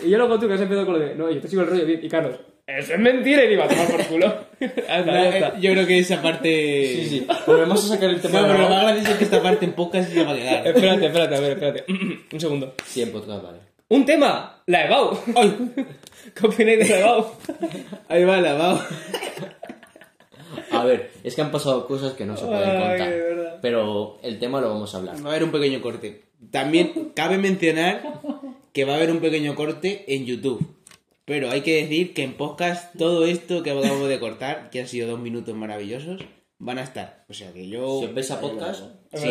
Y yo luego tú que has empezado con lo de. No, yo te sigo el rollo bien. Y Carlos. Eso es mentira. Y digo, a tomar por culo. Anda, ya está. Yo creo que esa parte... Sí, sí. Volvemos a sacar el No, tema de pero lo la más gracioso es que esta parte en podcast sí se va a quedar. Espérate, espérate, a ver, espérate. Un segundo. Sí, en podcast, vale. Un tema. La EBAU. ¿Qué opináis de la EBAU? Ahí va, lavado. A ver, es que han pasado cosas que no se pueden Ay, contar. de verdad. Pero el tema lo vamos a hablar. Va a haber un pequeño corte. También cabe mencionar que va a haber un pequeño corte en YouTube. Pero hay que decir que en podcast todo esto que acabamos de cortar, que han sido dos minutos maravillosos, van a estar. O sea que yo... Si os ves a podcast, Sí,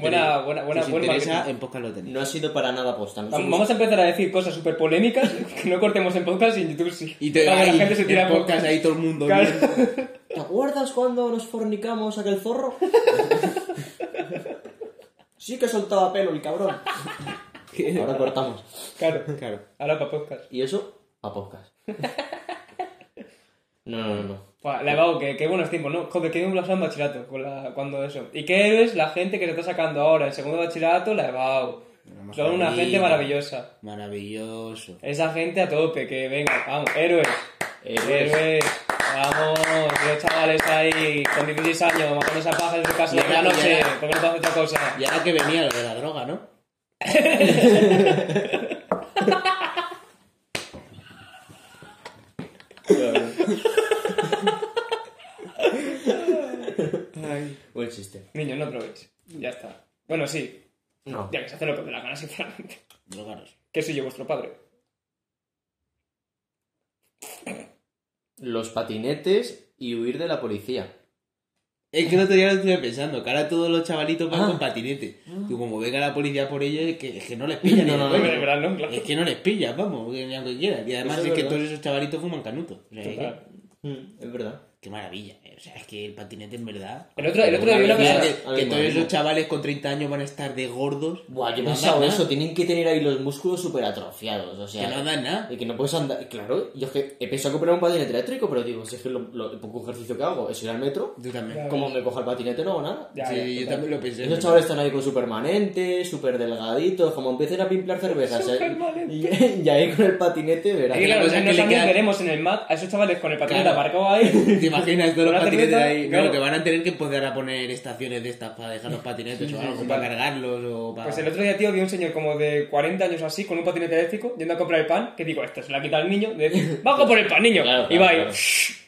Buena- buena- buena- si os buen interesa, en podcast lo tenéis. no ha sido para nada posta. Vamos vamos a empezar a decir cosas súper polémicas que no cortemos en podcast y en YouTube sí. Y te, ahí, la gente se tira en podcast ahí todo el mundo Claro. ¿Te acuerdas cuando nos fornicamos aquel zorro? sí que soltaba pelo el cabrón. Ahora cortamos. Claro. Claro. Ahora para podcast. Y eso a podcast. No, no, no. Buah, La Ebao, que qué buenos tiempos, ¿no? Joder, qué bien lo en bachillerato con la, cuando eso. ¿Y qué es la gente que se está sacando ahora? El segundo bachillerato, la Ebao. Una Son una gente maravillosa. Maravilloso. Esa gente a tope, que venga, vamos, héroes. Héroes. Héroes. Vamos, los chavales ahí con 16 años, matando esa paja en su casa de la noche, porque no hacer otra cosa. Y ahora que venía lo de la droga, ¿no? Buen chiste. Niños, no probéis. Ya está. Bueno, sí, No. ya que se hace lo que dé la gana, sinceramente. Drogaros. ¿Qué soy yo, vuestro padre? Los patinetes y huir de la policía. Es que el otro día lo estuve pensando, que ahora todos los chavalitos van Ah. con patinete. Y como venga la policía por ellos, es que, es que no les pilla ni No, no, no, ¿no? Claro. Es que no les pilla, vamos, que ni aunque quieran. Y además es, es que todos esos chavalitos fuman canuto. O sea, es que- Total. Mm, es verdad. Qué maravilla. eh. O sea, es que el patinete en verdad. El otro, el otro día vi una cosa... que, todos esos chavales con 30 años van a estar de gordos. Buah, yo he No pensado eso, tienen que tener ahí los músculos súper atrofiados, o sea... Que no dan nada. Y que no puedes andar... Claro, yo es que he pensado comprar un patinete eléctrico, pero digo, si es que lo, lo- el poco ejercicio que hago es ir al metro, Tú también. Como me coja el patinete no hago nada. Ya, sí, ya, yo total. también lo pensé. Esos chavales están ahí con su permanente, súper delgaditos, como empiecen a pimplar cervezas. ¿eh? Supermanente. Y, y ahí con el patinete verás. Y claro, cosa en que años queda- veremos en el MAT a esos chavales con el patinete Claro. aparcado ahí. ¿Te imaginas todos los patinetes ahí? claro. Que van a tener que empezar a poner estaciones de estas para dejar los patinetes o algo, sí, para cargarlos o para... Pues el otro día, tío, vi un señor como de 40 años así, con un patinete eléctrico, yendo a comprar el pan, que digo, esto se la quita al niño, de decir, bajo por el pan, niño. Claro, claro, iba ahí, claro.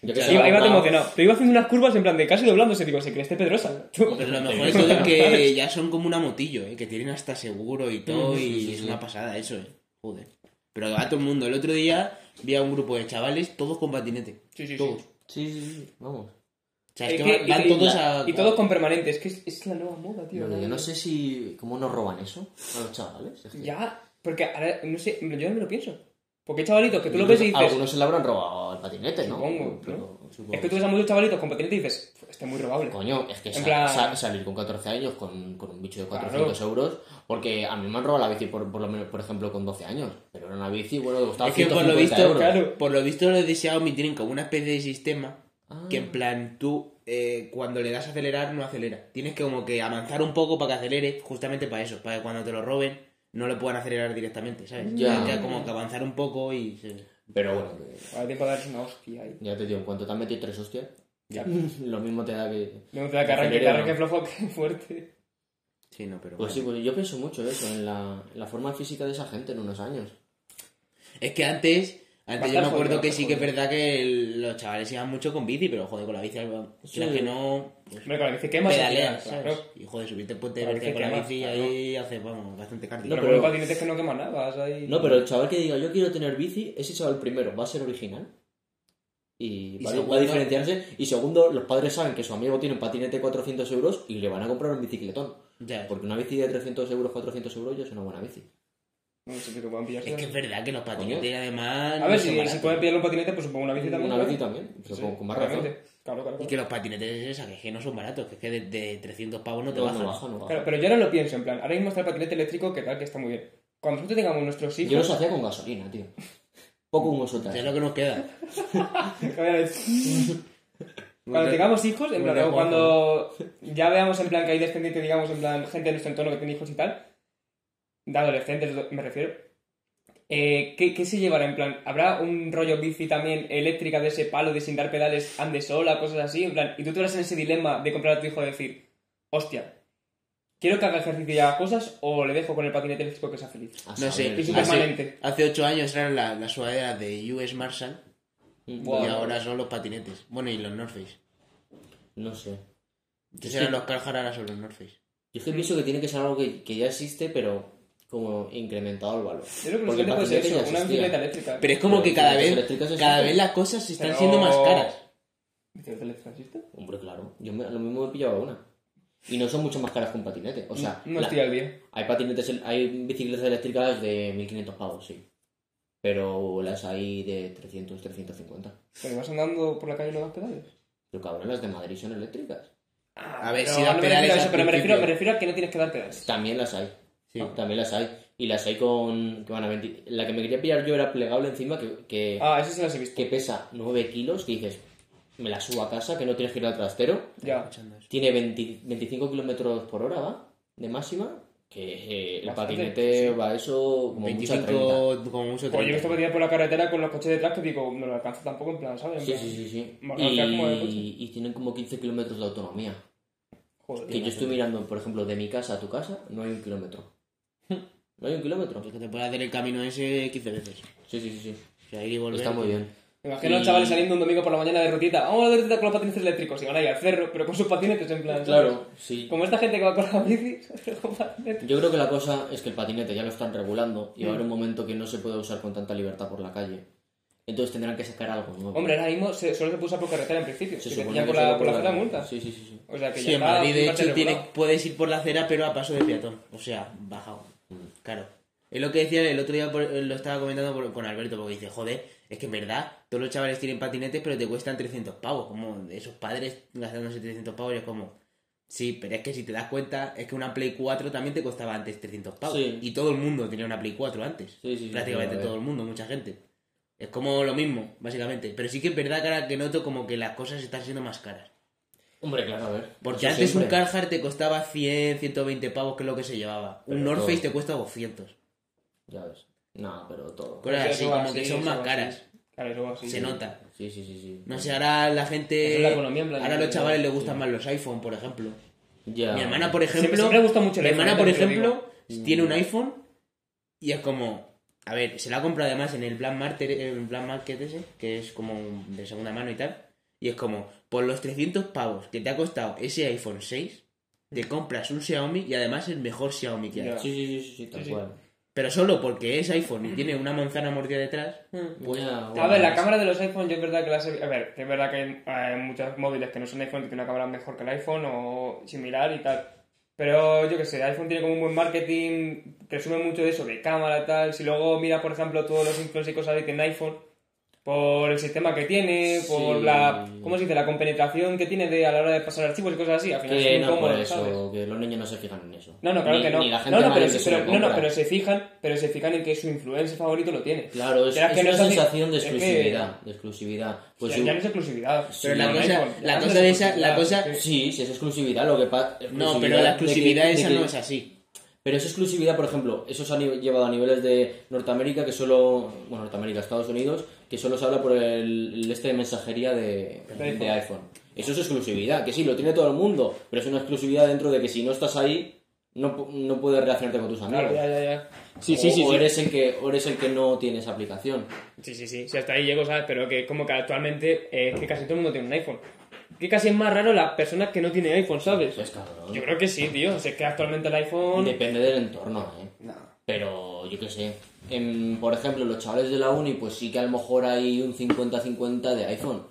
Yo que iba, iba emocionado. Pero iba haciendo unas curvas en plan de casi doblándose, digo, se cree este Pedrosa. Pero lo mejor de todo es que ya son como una motillo, ¿eh? que tienen hasta seguro y todo, Sí, y sí, es sí. una pasada eso, ¿eh? Joder. Pero va todo el mundo. El otro día vi a un grupo de chavales, todos con patinete. Sí, sí, sí. Todos. Sí, sí, sí, vamos. O sea, es que que- van, y- todos y- a... Y todos con permanentes, que es, es la nueva moda, tío. De yo no sé si... ¿Cómo nos roban eso a los chavales? Es que- Ya, porque ahora, no sé, yo no me lo pienso. Porque hay chavalitos que tú lo ves y dices, Algunos se le habrán robado el patinete, ¿no? Supongo, Pero- ¿no? supongo. es que tú ves a muchos chavalitos con patinete y dices, "Pf, este es muy robable. Coño, es que plan- salir con 14 años con, con un bicho de 400 euros, porque a mí me han robado la bici, por, por lo menos, por ejemplo, con 12 años. Pero era una bici, bueno, que costaba Es que por lo 150 visto, euros. claro. por lo visto los de Xiaomi tienen como una especie de sistema Ah. que en plan tú eh, cuando le das a acelerar no acelera. Tienes que como que avanzar un poco para que acelere, justamente para eso, para que cuando te lo roben no lo puedan acelerar directamente, ¿sabes? Ya. Tienes que como que avanzar un poco y... se- Pero bueno, Ahora de darse una hostia ahí. ya te digo, en cuanto te han metido tres hostias, Ya. lo mismo te da que... No te da que arranque, que arranque flojo, que fuerte. Sí, no, pero... Pues sí, bueno. pues yo pienso mucho eso, en la, en la forma física de esa gente en unos años. Es que antes... Antes yo me acuerdo que sí que es verdad que el- los chavales iban mucho con bici, pero joder, con la bici, Sí. que no... pues, Hombre, con la bici quemas pedaleas, claro. ¿sabes? Y joder, subirte el puente de Con la Bercia con la bici quemas, ahí hace, vamos, bastante cardio. Pero, No, con pero- un patinete es que no quemas nada, vas ahí... No, pero el chaval que diga yo quiero tener bici, ese chaval primero va a ser original. Y, Y va, segundo- a diferenciarse. Y segundo, los padres saben que su amigo tiene un patinete de 400 euros y le van a comprar un bicicletón. Ya. Porque una bici de 300 euros, 400 euros ya es una buena bici. No sé, pero pueden pillarse. Es que es verdad que los patinetes además... A ver, si, baratos. si pueden pillar un patinete, pues supongo una bici también. Una bici también, pero Sí, con, con más razón. Claro, claro, Y que los patinetes es esa, que es que no son baratos, que es que de, de 300 pavos no te No, bajan. no baja, no baja. Claro, pero yo ahora lo pienso, en plan, ahora mismo está el patinete eléctrico, que tal, que está muy bien. Cuando nosotros tengamos nuestros hijos... Yo los hacía con gasolina, tío. Poco humoso O sea, es lo que nos queda. Cuando tengamos hijos, en plan, cuando ya veamos en plan que hay descendientes, digamos, en plan, gente de nuestro entorno que tiene hijos y tal, de adolescentes me refiero, eh, ¿qué, qué se llevará? En plan, ¿habrá un rollo bici también eléctrica de ese palo de sin dar pedales, ande sola, cosas así? En plan, y tú te verás en ese dilema de comprar a tu hijo y decir, hostia, ¿quiero que haga ejercicio y haga cosas o le dejo con el patinete eléctrico que sea feliz? A No sé, saber. Hace, hace 8 años eran la- las sudaderas de US Marshall y ahora son los patinetes. Bueno, y los North Face. No sé. Entonces Sí. eran los Carhartt, ahora son los North Face. Yo es que pienso que tiene que ser algo que, que ya existe, pero como incrementado el valor. Yo creo que lo Porque siguiente puede ser patinete eso, una bicicleta eléctrica. Pero es como Pero que cada vez, cada vez las cosas se están Pero- siendo más caras. ¿Bicicleta eléctrica existe? Hombre, claro. Yo me- lo mismo he pillado una. Y no son mucho más caras que un patinete. O sea, no la- estoy al día. hay patinetes, hay bicicletas eléctricas de 1500 pavos, sí. Pero las hay de 300, 350. Pero vas andando por la calle y no das pedales. Pero cabrón, las de Madrid son eléctricas. A ver, Pero si no las me pedales refiero a eso, al pero me refiero, me refiero a que no tienes que dar pedales. También las hay. Sí. También las hay. Y las hay con. que van a 20 La que me quería pillar yo era plegable encima, que, que, Ah, eso sí las he visto. que pesa 9 kilos, que dices, me la subo a casa, que no tienes que ir al trastero. Ya. Tiene 20 25 kilómetros por hora, ¿va? De máxima. Que eh, el Bastante, patinete va a eso como mucho a 30. 25 como mucho Pues yo he 30. visto por la carretera con los coches detrás que digo, no lo alcanzo tampoco en plan, ¿sabes? En Sí, plan, sí, sí, sí. Y, y tienen como 15 kilómetros de autonomía. Joder. Que yo estoy mirando, por ejemplo, de mi casa a tu casa, no hay un kilómetro. No hay un kilómetro. Pues que te puede hacer el camino ese 15 veces. Sí, sí, sí, sí. O sea, ir y volver. Está muy bien. Me imagino a los chavales saliendo un domingo por la mañana de rutita. Vamos a dar rutita con los patinetes eléctricos. Y van ahí al cerro, pero con sus patinetes en plan. ¿sabes? Claro, sí. Como esta gente que va con la bici, con patinetes. Yo creo que la cosa es que el patinete ya lo están regulando y va a haber un momento que no se puede usar con tanta libertad por la calle. Entonces tendrán que sacar algo nuevo. Hombre, ahora mismo se, solo se puede usar por carretera en principio. se pillan que por la, por la acera multa. Sí, sí, sí. sí. O sea que Sí, ya en está Madrid de hecho tiene, puedes ir por la acera pero a paso de peatón. O sea, bajado. Claro. Es lo que decía el otro día, por- lo estaba comentando por- con Alberto, porque dice, joder, es que en verdad, todos los chavales tienen patinetes pero te cuestan 300 pavos. Como esos padres gastándose 300 pavos y es como... Sí, pero es que si te das cuenta, es que una Play 4 también te costaba antes 300 pavos. Sí. Y todo el mundo tenía una Play 4 antes. Sí, sí, Prácticamente todo el mundo, mucha gente. Es como lo mismo, básicamente. Pero sí que es verdad ahora que noto como que las cosas están siendo más caras. Hombre, claro, a ver. Porque antes un. Carhartt te costaba 100, 120 pavos, que es lo que se llevaba. Pero un North todo. Face te cuesta 200. Ya ves. No, pero todo. Cosas así, como así, que son más caras. así. Claro, eso va así. Se nota. Sí, sí, sí, sí. No sé, ahora la gente... Eso es la economía, en plan, ahora a los chavales les gustan más los iPhone, por ejemplo. Ya. Mi hermana, por Siempre- ejemplo... siempre me gusta mucho el Mi iPhone, hermana, por ejemplo, tiene un iPhone y es como... A ver, se la ha comprado además en el Black Market, en el Black Market ese, que es como un- de segunda mano y tal. Y es como, por los 300 pavos que te ha costado ese iPhone 6, te compras un Xiaomi y además el mejor Xiaomi que hay. Sí, sí, sí, sí, tal Sí, sí. cual. Pero solo porque es iPhone y tiene una manzana mordida detrás. Voy a, Mm. A ver, la cámara de los iPhone, yo es verdad que las he... A ver, que es verdad que hay, hay muchos móviles que no son iPhone que tienen una cámara mejor que el iPhone o similar y tal. Pero yo qué sé, iPhone tiene como un buen marketing, presume mucho de eso, de cámara y tal. Si luego mira, por ejemplo, todos los influencers y cosas que tienen iPhone, por el sistema que tiene, por Sí. la... ¿Cómo se dice? La compenetración que tiene de, a la hora de pasar archivos y cosas así. Al final Que es no incómodo, por eso, ¿sabes? que los niños no se fijan en eso. No, no, claro Ni- que no. Ni la gente no, no, pero, se pero- no, no, pero se fijan, pero se fijan en que su influencer favorito lo tiene. Claro, es, es que no una sensación de es que- exclusividad. De exclusividad. Pues ya, yo- ya no es exclusividad. Pero Sí, la no, cosa, la cosa de esa, la exclusividad, cosa... sí. Sí, es exclusividad. Lo que pa- No, pero la de que- exclusividad de esa que- no es así. Pero es exclusividad, por ejemplo, eso se ha llevado a niveles de Norteamérica, que solo. Bueno, Norteamérica, Estados Unidos, que solo se habla por el, el este de mensajería de, de iPhone. iPhone. Eso es exclusividad, que sí, lo tiene todo el mundo, pero es una exclusividad dentro de que si no estás ahí, no, no puedes relacionarte con tus amigos. Claro, ya, ya, ya. Sí, sí, sí. O, Eres el que, o eres el que no tiene esa aplicación. Sí, sí, sí, sí, hasta ahí llego, ¿sabes? Pero que como que actualmente eh, es que casi todo el mundo tiene un iPhone. Que casi es más raro la persona que no tiene iPhone, ¿sabes? Pues cabrón. Yo creo que sí, tío. O sea, es que actualmente el iPhone... Depende del entorno, ¿eh? No. Pero yo qué sé. En, por ejemplo, los chavales de la uni, pues sí que a lo mejor hay un 50-50 de iPhone.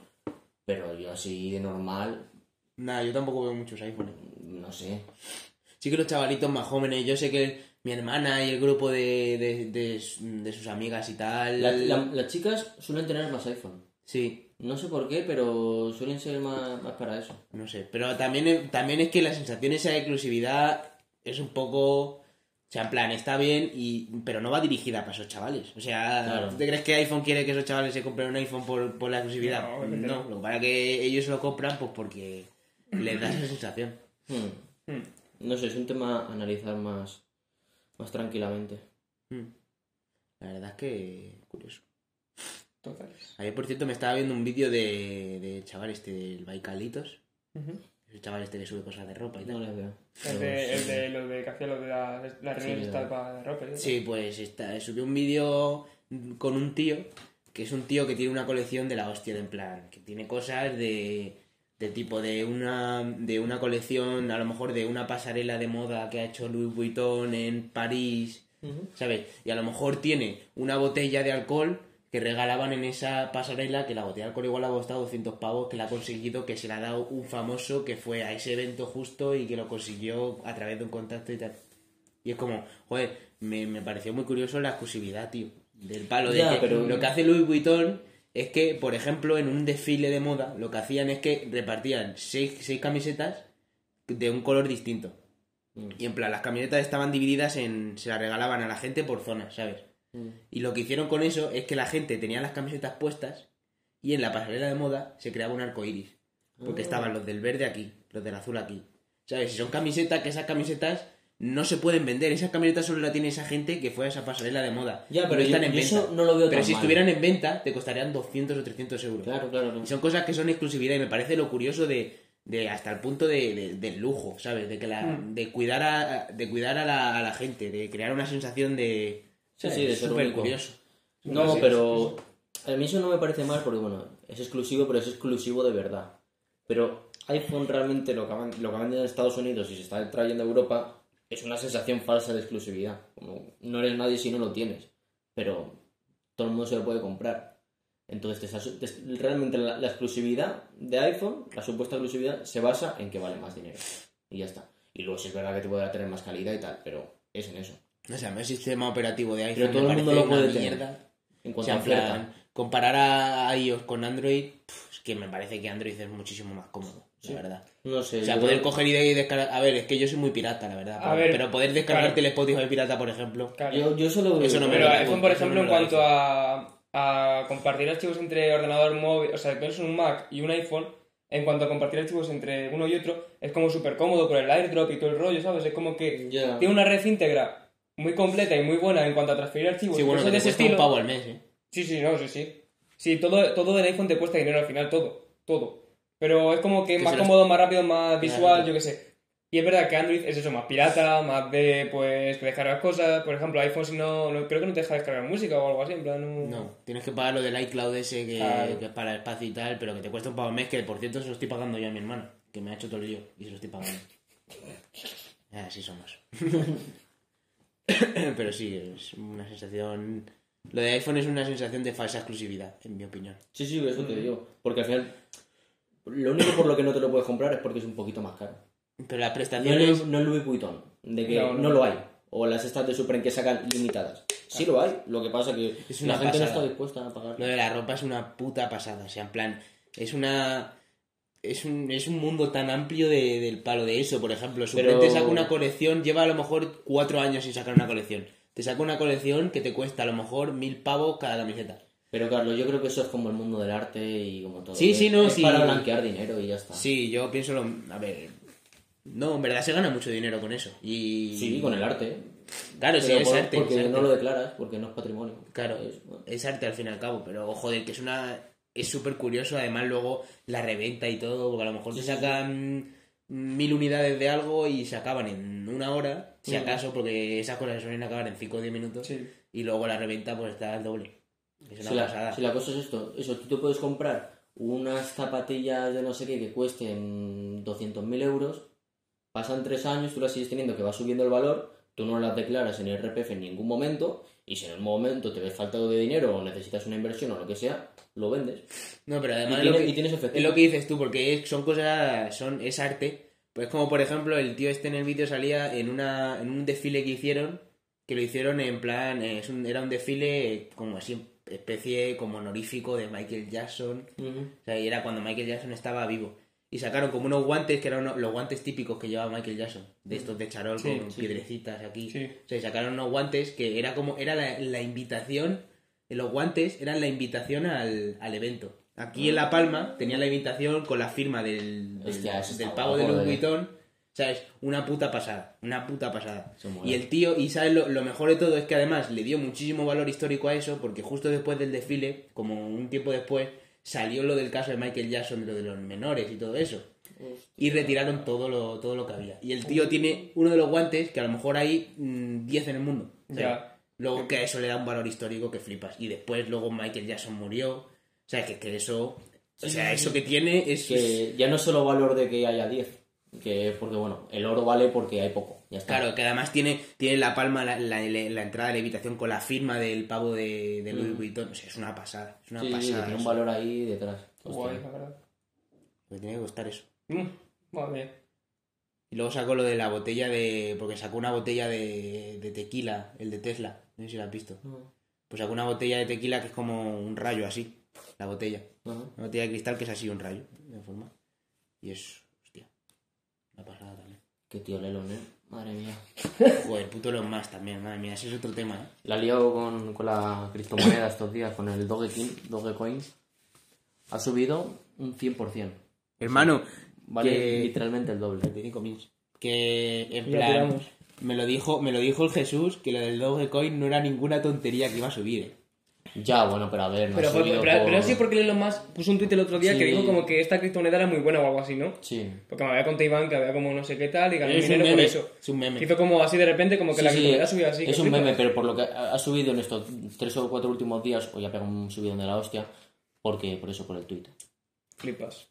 Pero yo así de normal, Nada, yo tampoco veo muchos iPhones. no sé. Sí que los chavalitos más jóvenes, yo sé que mi hermana y el grupo de, de, de, de sus amigas y tal... La- la- las chicas suelen tener más iPhone. Sí, No sé por qué, pero suelen ser más, más para eso. no sé. Pero también, también es que la sensación esa de exclusividad es un poco... O sea, en plan, está bien, y, pero no va dirigida para esos chavales. O sea, Claro. ¿tú te crees que iPhone quiere que esos chavales se compren un iPhone por, por la exclusividad? No, No, lo que pasa es que ellos lo compran pues porque les da esa sensación. Hmm. Hmm. No sé, es un tema a analizar más, más tranquilamente. Mm. La verdad es que curioso. Entonces... Ayer, por cierto, me estaba viendo un vídeo de, de chaval este del Baikalitos. ujú. El chaval este que sube cosas de ropa y No tal. les veo. El de, el de lo de que hacía lo de las las Sí, reuniones ya. estas para ropa. ¿sí? Sí, pues está, subió un vídeo con un tío, que es un tío que tiene una colección de la hostia, de en plan, que tiene cosas de, de tipo de una, de una colección, a lo mejor de una pasarela de moda que ha hecho Louis Vuitton en París, ¿sabes? Y a lo mejor tiene una botella de alcohol que regalaban en esa pasarela, que la botella de alcohol igual ha costado 200 pavos, que la ha conseguido, que se la ha dado un famoso que fue a ese evento justo y que lo consiguió a través de un contacto y tal. Y es como, joder, me, me pareció muy curioso la exclusividad, tío. Del palo de que pero- lo que hace Louis Vuitton es que, por ejemplo, en un desfile de moda, lo que hacían es que repartían seis, seis camisetas de un color distinto. Mm. Y en plan, las camisetas estaban divididas en. se las regalaban a la gente por zonas, ¿sabes? Mm. Y lo que hicieron con eso es que la gente tenía las camisetas puestas y en la pasarela de moda se creaba un arco iris. Porque Ah. estaban los del verde aquí, los del azul aquí. ¿Sabes? Y son camisetas que esas camisetas no se pueden vender. Esas camisetas solo la tiene esa gente que fue a esa pasarela de moda. Ya, pero no yo- están en yo venta. eso no lo veo Pero tan si mal. estuvieran en venta, te costarían 200 o 300 euros. Claro, claro. claro. Y son cosas que son exclusividad y me parece lo curioso de, de hasta el punto de, de- del lujo, ¿sabes? De que la, Hmm. de cuidar a de cuidar a la, a la gente, de crear una sensación de Sí, sí, de ser único. curioso. No, pero a mí eso no me parece mal porque, bueno, es exclusivo, pero es exclusivo de verdad. Pero iPhone realmente lo que, ha- lo que en Estados Unidos y se está trayendo a Europa es una sensación falsa de exclusividad. Como no eres nadie si no lo tienes, pero todo el mundo se lo puede comprar. Entonces, te realmente la, la exclusividad de iPhone, la supuesta exclusividad, se basa en que vale más dinero. Y ya está. Y luego sí es verdad que te puede tener más calidad y tal, pero es en eso. O sea, el sistema operativo de iPhone Pero todo me el mundo lo puede una tener. mierda. En O cuanto sea, a plan, comparar a iOS con Android, es que me parece que Android es muchísimo más cómodo, la verdad. No sé. O sea, poder creo- coger y descargar... A ver, es que yo soy muy pirata, la verdad. A pero, ver, pero poder descargarte claro. el Spotify pirata, por ejemplo... Claro. Yo, yo solo Eso no me Pero lo- iPhone, por ejemplo, en me cuanto a, a compartir archivos entre ordenador móvil, o sea, que es un Mac y un iPhone, en cuanto a compartir archivos entre uno y otro, es como súper cómodo por el airdrop y todo el rollo, ¿sabes? Es como que Ya. tiene una red íntegra muy completa y muy buena en cuanto a transferir archivos. Sí, bueno, que de te ese cuesta un estilo. pavo al mes, ¿eh? Sí, sí, no, sí, sí. Sí, todo, todo en iPhone te cuesta dinero al final, todo. Todo. Pero es como que Que más los- cómodo, más rápido, más visual, Claro. yo qué sé. Y es verdad que Android es eso, más pirata, más de, pues, que descargas cosas. Por ejemplo, iPhone, si no, no- creo que no te deja descargar música o algo así, en plan, no... No, tienes que pagar lo del iCloud ese que, Claro. que es para el espacio y tal, pero que te cuesta un pavo al mes, que por cierto se lo estoy pagando yo a mi hermano, que me ha hecho todo el lío y se lo estoy pagando. Así somos. pero sí, es una sensación... Lo de iPhone es una sensación de falsa exclusividad, en mi opinión. Sí, sí, eso te digo. Porque al final, lo único por lo que no te lo puedes comprar es porque es un poquito más caro. Pero las No prestaciones... es, no es Louis Vuitton, de que No, no, no. lo hay. O las estas de Super en que sacan limitadas. Sí lo hay, lo que pasa que Es una la gente no está dispuesta a pagar. Lo de la ropa es una puta pasada. O sea, en plan, es una. Es un, es un mundo tan amplio de- del palo de eso. Por ejemplo, Supreme Pero- te saca una colección, lleva a lo mejor cuatro años sin sacar una colección. Te saca una colección que te cuesta a lo mejor mil pavos cada camiseta. Pero Carlos, yo creo que eso es como el mundo del arte y como todo. Sí, Es- sí, no, es sí. para blanquear dinero y ya está. Sí, yo pienso lo. A ver. No, en verdad se gana mucho dinero con eso. Y. Sí, con el arte. Claro, sí, es por- arte. Porque es arte. no lo declaras, porque no es patrimonio. Claro, Es- bueno. es arte al fin y al cabo, pero joder, que es una es súper curioso, además luego la reventa y todo, porque a lo mejor sí, sacan mil unidades de algo y se acaban en una hora, si acaso, porque esas cosas se suelen acabar en 5 o 10 minutos, Sí. y luego la reventa pues está al doble. Es una Si la, pasada. si la cosa es esto, eso, tú te puedes comprar unas zapatillas de no sé qué que cuesten 200.000 euros, pasan tres años, tú las sigues teniendo que va subiendo el valor, tú no las declaras en IRPF en ningún momento, y si en un momento te ves faltado de dinero o necesitas una inversión o lo que sea, lo vendes. No, pero además Y es, lo tiene- que, y tienes efectivo. es lo que dices tú, porque es- son cosas, son, es arte. Pues como por ejemplo el tío este en el vídeo salía en una en un desfile que hicieron, que lo hicieron en plan, es un- era un desfile como así, especie como honorífico de Michael Jackson. Ujú. O sea, y era cuando Michael Jackson estaba vivo. Y sacaron como unos guantes que eran los guantes típicos que llevaba Michael Jackson, de estos de charol Sí, con sí. piedrecitas aquí. Sí. O sea, y sacaron unos guantes que era como, era la, la invitación, los guantes eran la invitación al, al evento. Aquí en La Palma tenía la invitación con la firma del, del, Hostia, del pavo de Louis eh. Vuitton. ¿Sabes? Una puta pasada, una puta pasada. Y el tío, y sabes, lo, lo mejor de todo es que además le dio muchísimo valor histórico a eso, porque justo después del desfile, como un tiempo después, salió lo del caso de Michael Jackson, lo de los menores y todo eso. Y retiraron todo lo, todo lo que había. Y el tío tiene uno de los guantes que a lo mejor hay mm, 10 en el mundo. Ya. Luego que a eso le da un valor histórico que flipas. Y después luego Michael Jackson murió. O sea, que, que eso... O sea, eso que tiene es... Que ya no es solo valor de que haya 10, que es porque, bueno, el oro vale porque hay poco. Ya está. Claro, que además tiene, tiene la palma, la, la- la entrada de la habitación con la firma del pavo de, de Louis Mm. Vuitton. O sea, es una pasada. Es una Sí, pasada. tiene un valor ahí detrás. Guay, la verdad. Me tiene que costar eso. Mm, mía. Y luego sacó lo de la botella de... Porque sacó una botella de, de tequila, el de Tesla. No sé si lo has visto. Pues sacó una botella de tequila que es como un rayo así. La botella. Una botella de cristal que es así un rayo de forma. Y es, hostia, una pasada también. Qué tío Lelon, eh. Madre mía. Joder, puto Elon Musk también, madre mía, ese es otro tema, ¿eh? La liado con, con la criptomoneda estos días, con el Dogecoin. Dogecoin. Ha subido un 100%. Hermano, Vale que... literalmente el doble. 25 mils. Que en plan, me lo dijo, me lo dijo el Jesús que lo del Dogecoin no era ninguna tontería que iba a subir. ¿eh? Ya, bueno, pero a ver, no Pero, ha fue- pero, por- pero sí porque Elon Musk puso un tuit el otro día que Sí. dijo como que esta criptomoneda era muy buena o algo así, ¿no? Sí. Porque me había contado Iván que había como no sé qué tal y ganó Es un dinero por eso. es un meme. Que Hizo como así de repente como que Sí, la sí, criptomoneda subía así. Es un flipas. meme, pero por lo que ha ha subido en estos tres o cuatro últimos días, o ya pega un subidón de la hostia, porque por eso por el tweet. Flipas.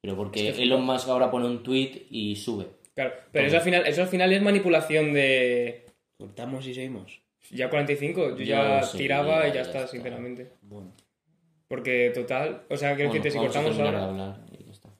Pero porque Elon Musk ahora pone un tweet y sube. Claro, pero eso al, final, eso al final es manipulación de... Cortamos y seguimos. Ya 45, yo Ya ya tiraba ya- y ya, ya está, está. sinceramente. Bueno. Porque total, o sea, quiero Bueno, decirte, si cortamos ahora... de hablar y ya está.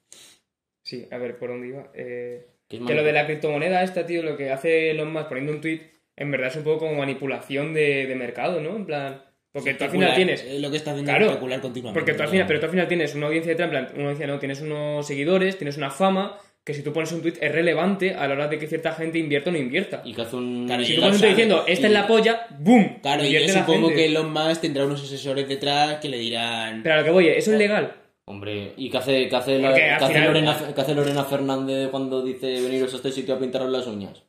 Sí, a ver, ¿por dónde iba? Eh... Que Que lo de la criptomoneda esta, tío, lo que hace Elon Musk poniendo un tweet, en verdad es un poco como manipulación de, de mercado, ¿no? En plan... Porque tú al final tienes... es lo que está haciendo Claro, continuamente. Porque tú al final, pero tú al final tienes una audiencia en plan, una audiencia no, tienes unos seguidores, tienes una fama, que si tú pones un tweet es relevante a la hora de que cierta gente invierta o no invierta. Y que hace un... Claro, si tú pones un tweet diciendo, esta y- es la polla, ¡boom! Claro, y yo supongo que Elon Musk tendrá unos asesores detrás que le dirán... Pero a lo que voy, ¿eso es legal? Hombre, ¿y qué hace, qué hace, la- Porque qué al hace final- Lorena, qué hace Lorena Fernández cuando dice veniros a este sitio a pintaros las uñas?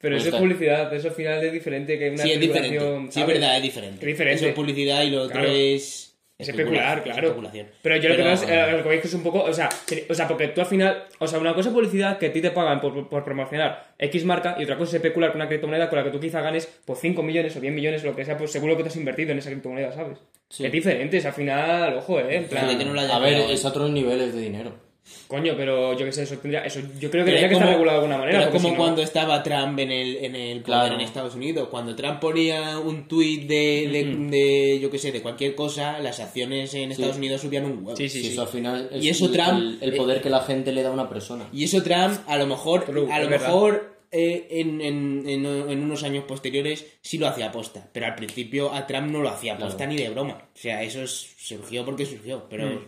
Pero eso es publicidad, eso al final es diferente que una Sí, es diferente. Sí, es verdad, es diferente. Es diferente. Eso es publicidad y lo otro es... Es especular, es claro. especulación. Pero yo lo que veo es, eh, lo que veis que es un poco, o sea, que- o sea, porque tú al final, o sea, una cosa es publicidad que a ti te pagan por, por promocionar X marca y otra cosa es especular con una criptomoneda con la que tú quizá ganes pues 5 millones o 10 millones o lo que sea, pues seguro que te has invertido en esa criptomoneda, ¿sabes? Sí. Es diferente, es al final, ojo, eh, en plan, Fíjate que no la haya A ver, es a otros niveles de dinero. Coño, pero yo qué sé, eso tendría, eso yo creo que tendría que estar regulado de alguna manera. Pero como si no- cuando estaba Trump en el, en el poder Claro. en Estados Unidos. Cuando Trump ponía un tuit de, de, de, yo qué sé, de cualquier cosa, las acciones en Estados Unidos subían un huevo. Sí, sí, Si sí. eso al final es Y eso el, Trump- el, el poder que la gente le da a una persona. Y eso Trump, a lo mejor, True, a lo mejor eh, en, en, en, en unos años posteriores sí lo hacía aposta. Pero al principio a Trump no lo hacía aposta Claro. ni de broma. O sea, eso es- surgió porque surgió. Pero, Mm.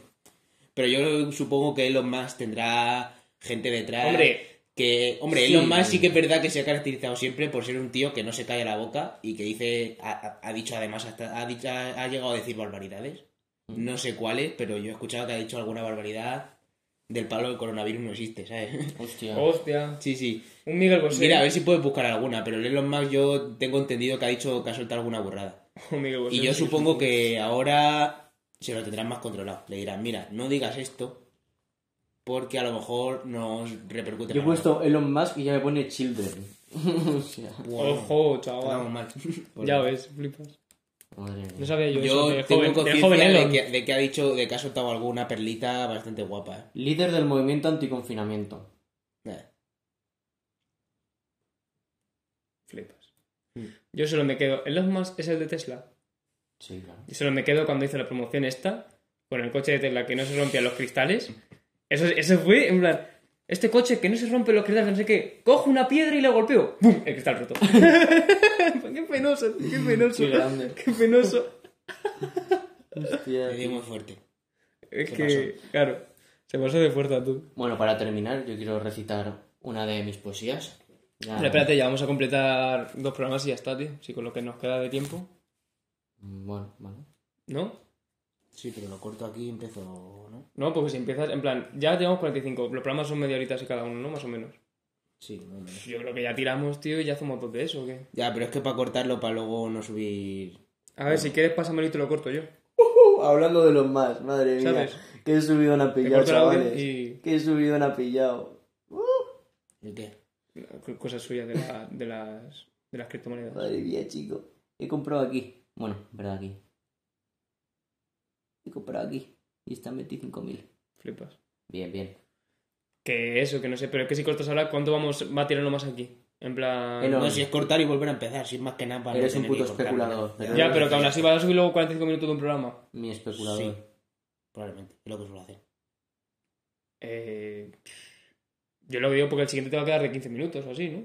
Pero yo supongo que Elon Musk tendrá gente detrás. Hombre, Que, hombre, Sí. Elon Musk sí que es verdad que se ha caracterizado siempre por ser un tío que no se cae la boca y que dice, ha, dicho además, hasta, ha, dicho- ha, ha llegado a decir barbaridades. Mm. No sé cuáles, pero yo he escuchado que ha dicho alguna barbaridad del palo del coronavirus no existe, ¿sabes? Hostia. hostia, sí, sí. un Miguel Bosé. Mira, a ver si puedes buscar alguna, pero el Elon Musk yo tengo entendido que ha dicho que ha soltado alguna burrada. Un Miguel Bosé, Y yo supongo que ahora se lo tendrán más controlado. Le dirán, mira, no digas esto porque a lo mejor nos repercute. Yo he mal. puesto Elon Musk y ya me pone Children. o sea, Ojo, chaval. mal. Ya ves, flipas. madre No sabía yo, Yo eso del tengo joven, joven de que, de que ha dicho, de que ha soltado alguna perlita bastante guapa. ¿eh? Líder del movimiento anticonfinamiento. Eh. Flipas. Mm. Yo solo me quedo. Elon Musk es el de Tesla. Sí, claro. Yo solo me quedo cuando hizo la promoción esta, con el coche de Tesla que no se rompían los cristales. Eso, eso fue, en plan, este coche que no se rompe los cristales, no sé qué, cojo una piedra y le golpeo. ¡Bum! El cristal roto. qué penoso, qué penoso. Qué grande. Qué penoso. Hostia, Le di tío. muy fuerte. Es que, claro, se pasó de fuerza tú. Bueno, para terminar, yo quiero recitar una de mis poesías. Ya- Pero espérate, ya vamos a completar dos programas y ya está, tío. Sí, con lo que nos queda de tiempo. Bueno, vale. ¿No? Sí, pero lo corto aquí y empiezo, ¿no? No, porque si empiezas, en plan, ya llevamos 45. Los programas son media horita así cada uno, ¿no? Más o menos. Sí, más o menos. Yo creo que ya tiramos, tío, y ya hacemos dos de eso, ¿o qué? Ya, pero es que para cortarlo, para luego no subir... A ver, si quieres, pásamelo y te lo corto yo. Uh, hablando de los más, madre mía. ¿Sabes? Qué subido han Te pillado, chavales. y Qué subido han pillado. ¿El qué? cosas suyas de, la- de las de las criptomonedas. Madre mía, chico. He comprado aquí. Bueno, verdad, aquí. He comprado aquí. Y están 25.000. Flipas. Bien, bien. Que eso, que no sé, pero es que si cortas ahora, ¿cuánto vamos, va a tirarlo más aquí? En plan... No. Si es cortar y volver a empezar, si es más que nada para no Eres un puto especulador, pero- Ya, pero que aún así vas a subir luego 45 minutos de un programa. Mi especulador. Sí, probablemente, es lo que suelo hacer. Eh, yo lo digo porque el siguiente te va a quedar de 15 minutos o así, ¿no?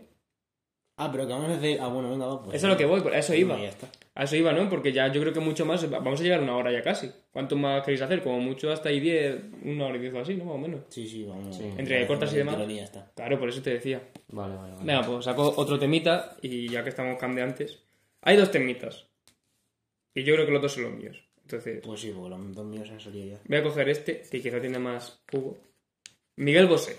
Ah, pero que vamos a hacer. Ah, bueno, venga, va. Pues, Eso es lo que voy, a eso iba. Ya está. A eso iba, ¿no? Porque ya yo creo que mucho más. Vamos a llegar a una hora ya casi. ¿Cuánto más queréis hacer? Como mucho hasta ahí 10, una hora y 10 o así, ¿no? Más o menos. Sí, sí, vamos. Entre cortas y demás. tirón ya está. Claro, por eso te decía. Vale, vale, vale. Venga, pues saco otro temita y ya que estamos cambiantes. Hay dos temitas. Y yo creo que los dos son los míos. Entonces, Pues sí, porque los dos míos han salido ya. voy a coger este, que quizá tiene más jugo. Miguel Bosé.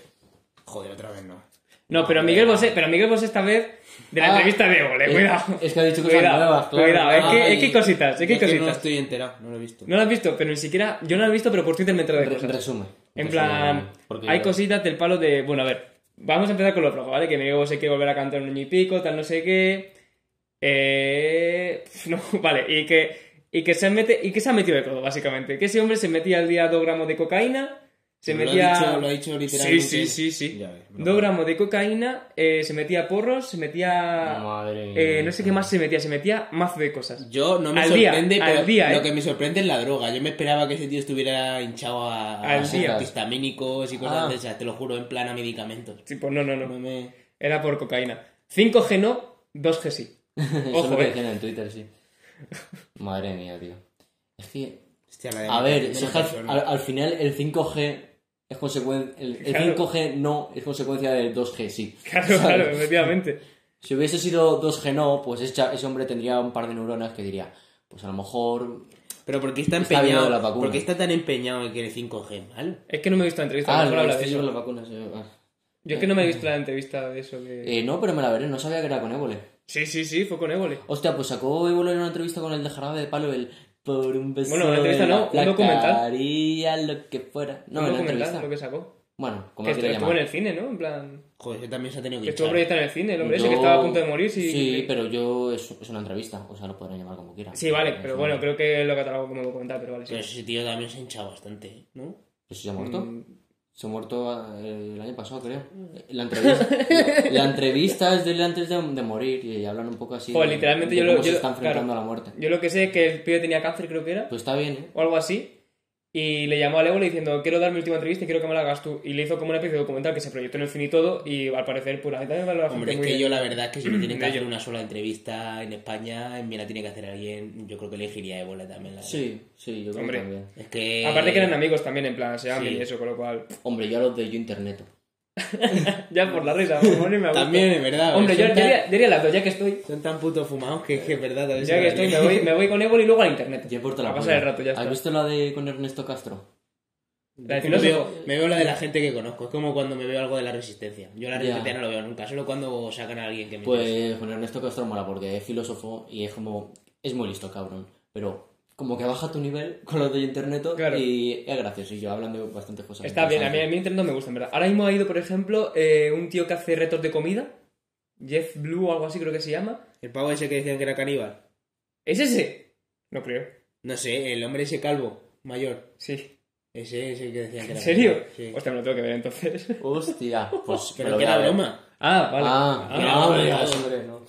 Joder, otra vez no. No, pero Miguel Bosé, pero Miguel Bosé esta vez de la Ah, entrevista de Ole, eh, cuidado. es que ha dicho cosas cuidado, nuevas, claro. Cuidado, es que, es que hay cositas, es que hay yo no cositas. estoy enterado, no lo he visto. No lo has visto, pero ni siquiera. Yo no lo he visto, pero por Twitter me he enterado de cosas. resume. En plan, porque hay cositas del palo de. Bueno, a ver, vamos a empezar con lo flojo, ¿vale? Que Miguel Bosé quiere volver a cantar un año y pico, tal, no sé qué. Eh. No, vale, y que. Y que se mete. Y que se ha metido de todo, básicamente. Que ese hombre se metía al día dos gramos de cocaína. Se Lo ha metía. dicho- lo ha dicho literalmente. Sí, sí, sí, sí. Ves. Dos gramos de cocaína, eh, se metía porros, se metía. Madre mía. eh, no sé qué más se metía, se metía mazo de cosas. Yo no me Al día, sorprende, al pero día, lo ¿eh? que me sorprende es la droga. Yo me esperaba que ese tío estuviera hinchado a, a Al día. antihistamínicos y cosas Ah. de esas, te lo juro, en plan a medicamentos. Sí, pues no, no, No no. me... Era por cocaína. 5G no, 2G sí. Eso Ojo, lo que eh. en Twitter, sí. Madre mía, tío. Es que... Hostia, la A ver, si es que al, final el 5G es consecuencia... El, el Claro. 5G no es consecuencia del 2G, sí. Claro, ¿Sabes? claro, efectivamente. Si hubiese sido 2G no, pues ese, ese hombre tendría un par de neuronas que diría, pues a lo mejor... Pero ¿por qué está Está empeñado? vacuna. ¿Por qué está tan empeñado en que el 5G mal? Es que no me he visto la entrevista, Ah, mejor no, habla es de que eso. yo las vacunas... eh, ah. Yo es que no me he visto la entrevista de eso de... Eh, no, pero me la veré, no sabía que era con Évole. Sí, sí, sí, fue con Évole. Hostia, pues sacó Évole en una entrevista con el de Jarabe de Palo el... Por un beso Bueno, una entrevista no, un documental. haría lo que fuera. No, un documental, entrevista. lo que sacó. Bueno, como Que estuvo en el cine, ¿no? En plan... Joder, ese también se ha tenido Que que estuvo proyectado en el cine, el hombre ese que Yo- estaba a punto de morir. Sí, Sí, pero yo... Es, es una entrevista, o sea, lo podrán llamar como quieran. Sí, vale, pero bueno, creo que lo catalogo como documental, pero vale, sí. Pero ese tío también se ha hinchado bastante, ¿no? ¿Pues se ha muerto? Mm. Se ha muerto eh, el año pasado, creo. La entrevista, la entrevista es de él antes de, de morir y hablan un poco así. Joder, de- literalmente de yo lo- cómo yo se lo- está enfrentando claro. a la muerte. Yo lo que sé es que el pibe tenía cáncer, creo que era, Pues está bien, ¿eh? o algo así. Y le llamó a Évole diciendo, quiero dar mi última entrevista y quiero que me la hagas tú. Y le hizo como una especie de documental que se proyectó en el cine y todo. Y al parecer, pues la gente también la Hombre, es que bien. yo la verdad es que si me tienen que hacer una sola entrevista en España, me la tiene que hacer alguien, yo creo que elegiría a Ébola también. La. Sí, sí, yo creo Hombre. que también. Es que... Aparte que eran amigos también, en plan, se Sí. y eso, con lo cual... Hombre, yo a los de yo internet. ya por la risa, a gusto. También, es verdad. Hombre, yo tan, diría, diría las dos, ya que estoy. son tan puto fumados que, que es verdad. Ya que estoy, me voy, me voy con Évole y luego a internet. Yo la pasar el rato, ya ¿Has está. visto la de con Ernesto Castro? La de Me veo, me veo la de la gente que conozco. Es como cuando me veo algo de la resistencia. Yo la Ya. resistencia no lo veo nunca, solo cuando sacan a alguien que me Pues con Ernesto Castro mola porque es filósofo y es como... Es muy listo, cabrón. Pero como que baja tu nivel con los de internet Claro. y es gracioso. Y yo hablan de bastantes cosas. Está bien, a mí, a mí internet no me gusta, en verdad. Ahora mismo ha ido, por ejemplo, eh, un tío que hace retos de comida. Jeff Blue o algo así creo que se llama. El pavo ese que decían que era caníbal. ¿Es ese? No creo. No sé, el hombre ese calvo, mayor. Sí. Ese es el que decían que ¿En era serio? caníbal, Sí. Hostia, me lo tengo que ver entonces. Hostia, pues... Pero que era broma. Ah, vale. Ah, Era no, digas, broma. hombre, no.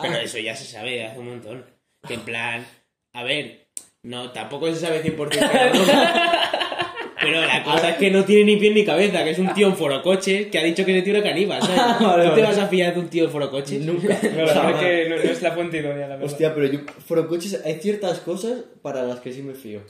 Pero Ah. eso ya se sabe hace un montón. Que en plan, a ver, no, tampoco se sabe 100% que era broma. Pero la cosa es que no tiene ni pie ni cabeza, que es un tío en forocoche que ha dicho que ese tío era caníbal, ¿sabes? Vale, ¿Tú te vale. vas a fiar de un tío en forocoche? Nunca. No, la verdad que no, no es la fuente idónea, la verdad. Hostia, pero yo, Forocoches, hay ciertas cosas para las que sí me fío.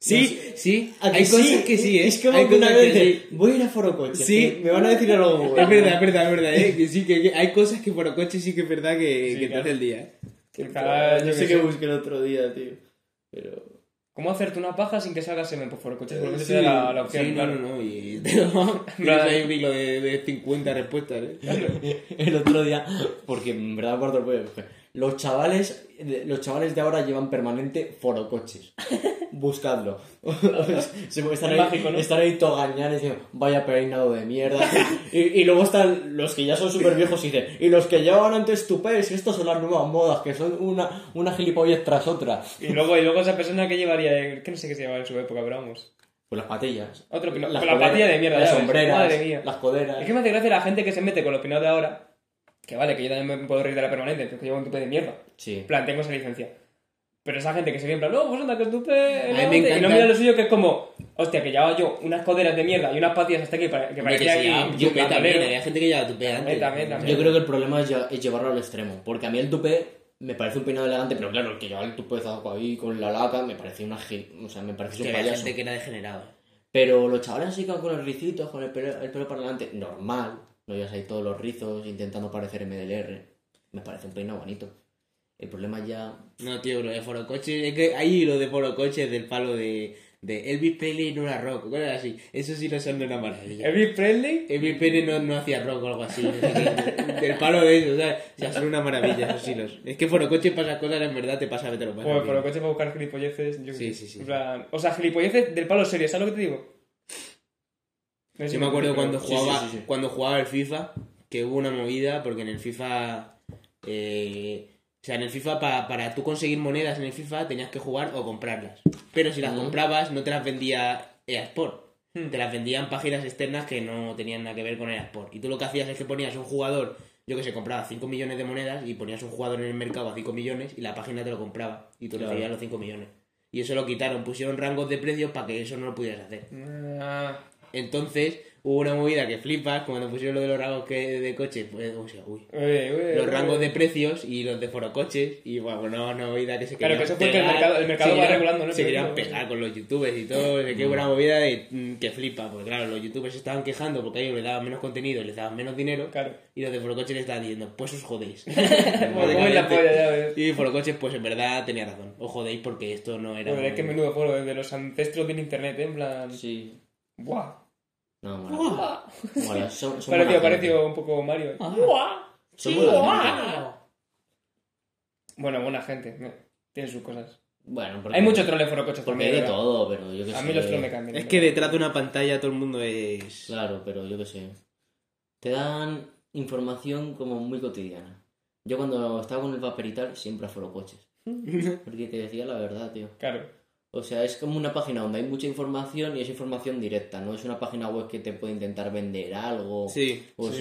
Sí, sí, ¿A que hay sí? cosas que sí, ¿eh? Es como Hay que una vez que sí. voy a ir a Forocoches. Sí. que me van a decir algo bueno. Es verdad, es verdad, es verdad, ¿eh? Que sí, que, que hay cosas que forocoche sí que es verdad que, Sí, que te claro. hace el día, ¿eh? Quizá, yo no sé sé. busqué el otro día, tío. Pero... ¿Cómo hacerte una paja sin que salga semen por forocoches? Probablemente Sí, sea la, la opción, sí, no, claro. no, no, y tienes ahí un hilo de, de 50 respuestas, ¿eh? el otro día, porque en verdad el pollo, dije, los chavales, de- los chavales de ahora llevan permanente forocoches. Buscadlo. Se- están, Es ahí, mágico, ¿no? están ahí togañanes diciendo, vaya peinado de mierda. y, y luego están los que ya son súper viejos y dicen, y los que llevaban antes tupés, estas son las nuevas modas, que son una, una gilipollez tras otra. Y luego, y luego esa persona que llevaría, que no sé qué se llevaba en su época, pero vamos. Pues las patillas. Otro pino- Las con la patilla de mierda, Las sombreras. Madre mía. Las coderas. Es que me hace gracia la gente que se mete con los pinados de ahora. Que vale, que yo también me puedo reír de la permanente, porque llevo un tupe de mierda. Sí. En plan, tengo esa licencia. Pero esa gente que se ve en plan, no, pues anda, que es tu pe- A mí me elegante", y no mira lo suyo, que es como, hostia, que llevaba yo unas coderas de mierda y unas patillas hasta aquí que, que que parecía se aquí un tupe también, había gente que llevaba tupe antes. También, también, también. Yo creo que el problema es, es llevarlo al extremo. Porque a mí el tupé me parece un peinado elegante, pero claro, el que lleva el tupezazo ahí con la laca me parece una. O sea, me parece Que un payaso. gente que era degenerado. Pero los chavales así con los ricitos, con el pelo, el pelo para adelante, normal. No llevas ahí todos los rizos intentando parecer MDLR. Me parece un peinado bonito. El problema ya... No, tío, lo de forocoches, es que hay lo de forocoches del palo de, de Elvis Presley no era rock, cosas así. Eso sí no son de una maravilla. Elvis Presley, Elvis Presley no, no hacía rock o algo así. no sé del palo de eso, ¿sabes? O sea, son una maravilla esos hilos. Es que forocoches pasa cosas, en verdad te pasa, te lo pasa. Pues por lo coche para buscar gilipolleces. Yo Sí, sí, sí. En plan, o sea, gilipolleces del palo serio, ¿sabes lo que te digo? Yo me acuerdo cuando jugaba, sí, cuando jugaba el FIFA, que hubo una movida, porque en el FIFA. eh, o sea, en el FIFA, pa- para tú conseguir monedas en el FIFA, tenías que jugar o comprarlas. Pero si las comprabas, no te las vendía EA Sport. Hmm. Te las vendían páginas externas que no tenían nada que ver con EA Sport. Y tú lo que hacías es que ponías un jugador, yo que sé, compraba 5 millones de monedas y ponías un jugador en el mercado a 5 millones y la página te lo compraba. Y tú Claro. recibías los 5 millones. Y eso lo quitaron, pusieron rangos de precios para que eso no lo pudieras hacer. Ah, Entonces hubo una movida que flipas cuando pusieron lo de los rangos que de coche, pues, o sea, uy, uy, uy, los uy. rangos de precios y los de forocoches y bueno, una, una movida que se Claro, que eso fue que el pegar, mercado- el mercado se va regulando, ¿no? Se querían pegar con los youtubers y todo, de que hubo una movida mm, que flipa, porque claro, los youtubers se estaban quejando porque a ellos les daban menos contenido, les daban menos dinero Claro. y los de forocoches les estaban diciendo, pues os jodéis. Pues la polla, ya ves. y forocoches pues en verdad tenía razón, os jodéis porque esto no era... Joder, es que menudo foro, desde los ancestros del internet, ¿eh? en plan... Sí. ¡Buah! No, mola. Mola. Son, son Pareció, un poco Mario. ¡Buah! Son Sí, buah. Bueno, buena gente, ¿no? tiene sus cosas. Bueno, porque, Hay mucho troll en forocoches Porque también. hay de ¿verdad? todo, pero yo que sé. A mí los trolls me cambian. Es que detrás de una pantalla todo el mundo es... Claro, pero yo qué sé. Te dan información como muy cotidiana. Yo cuando estaba con el y tal, siempre a coches. Porque te decía la verdad, tío. Claro. O sea, es como una página donde hay mucha información y es información directa, no es una página web que te puede intentar vender algo. Sí, O sí,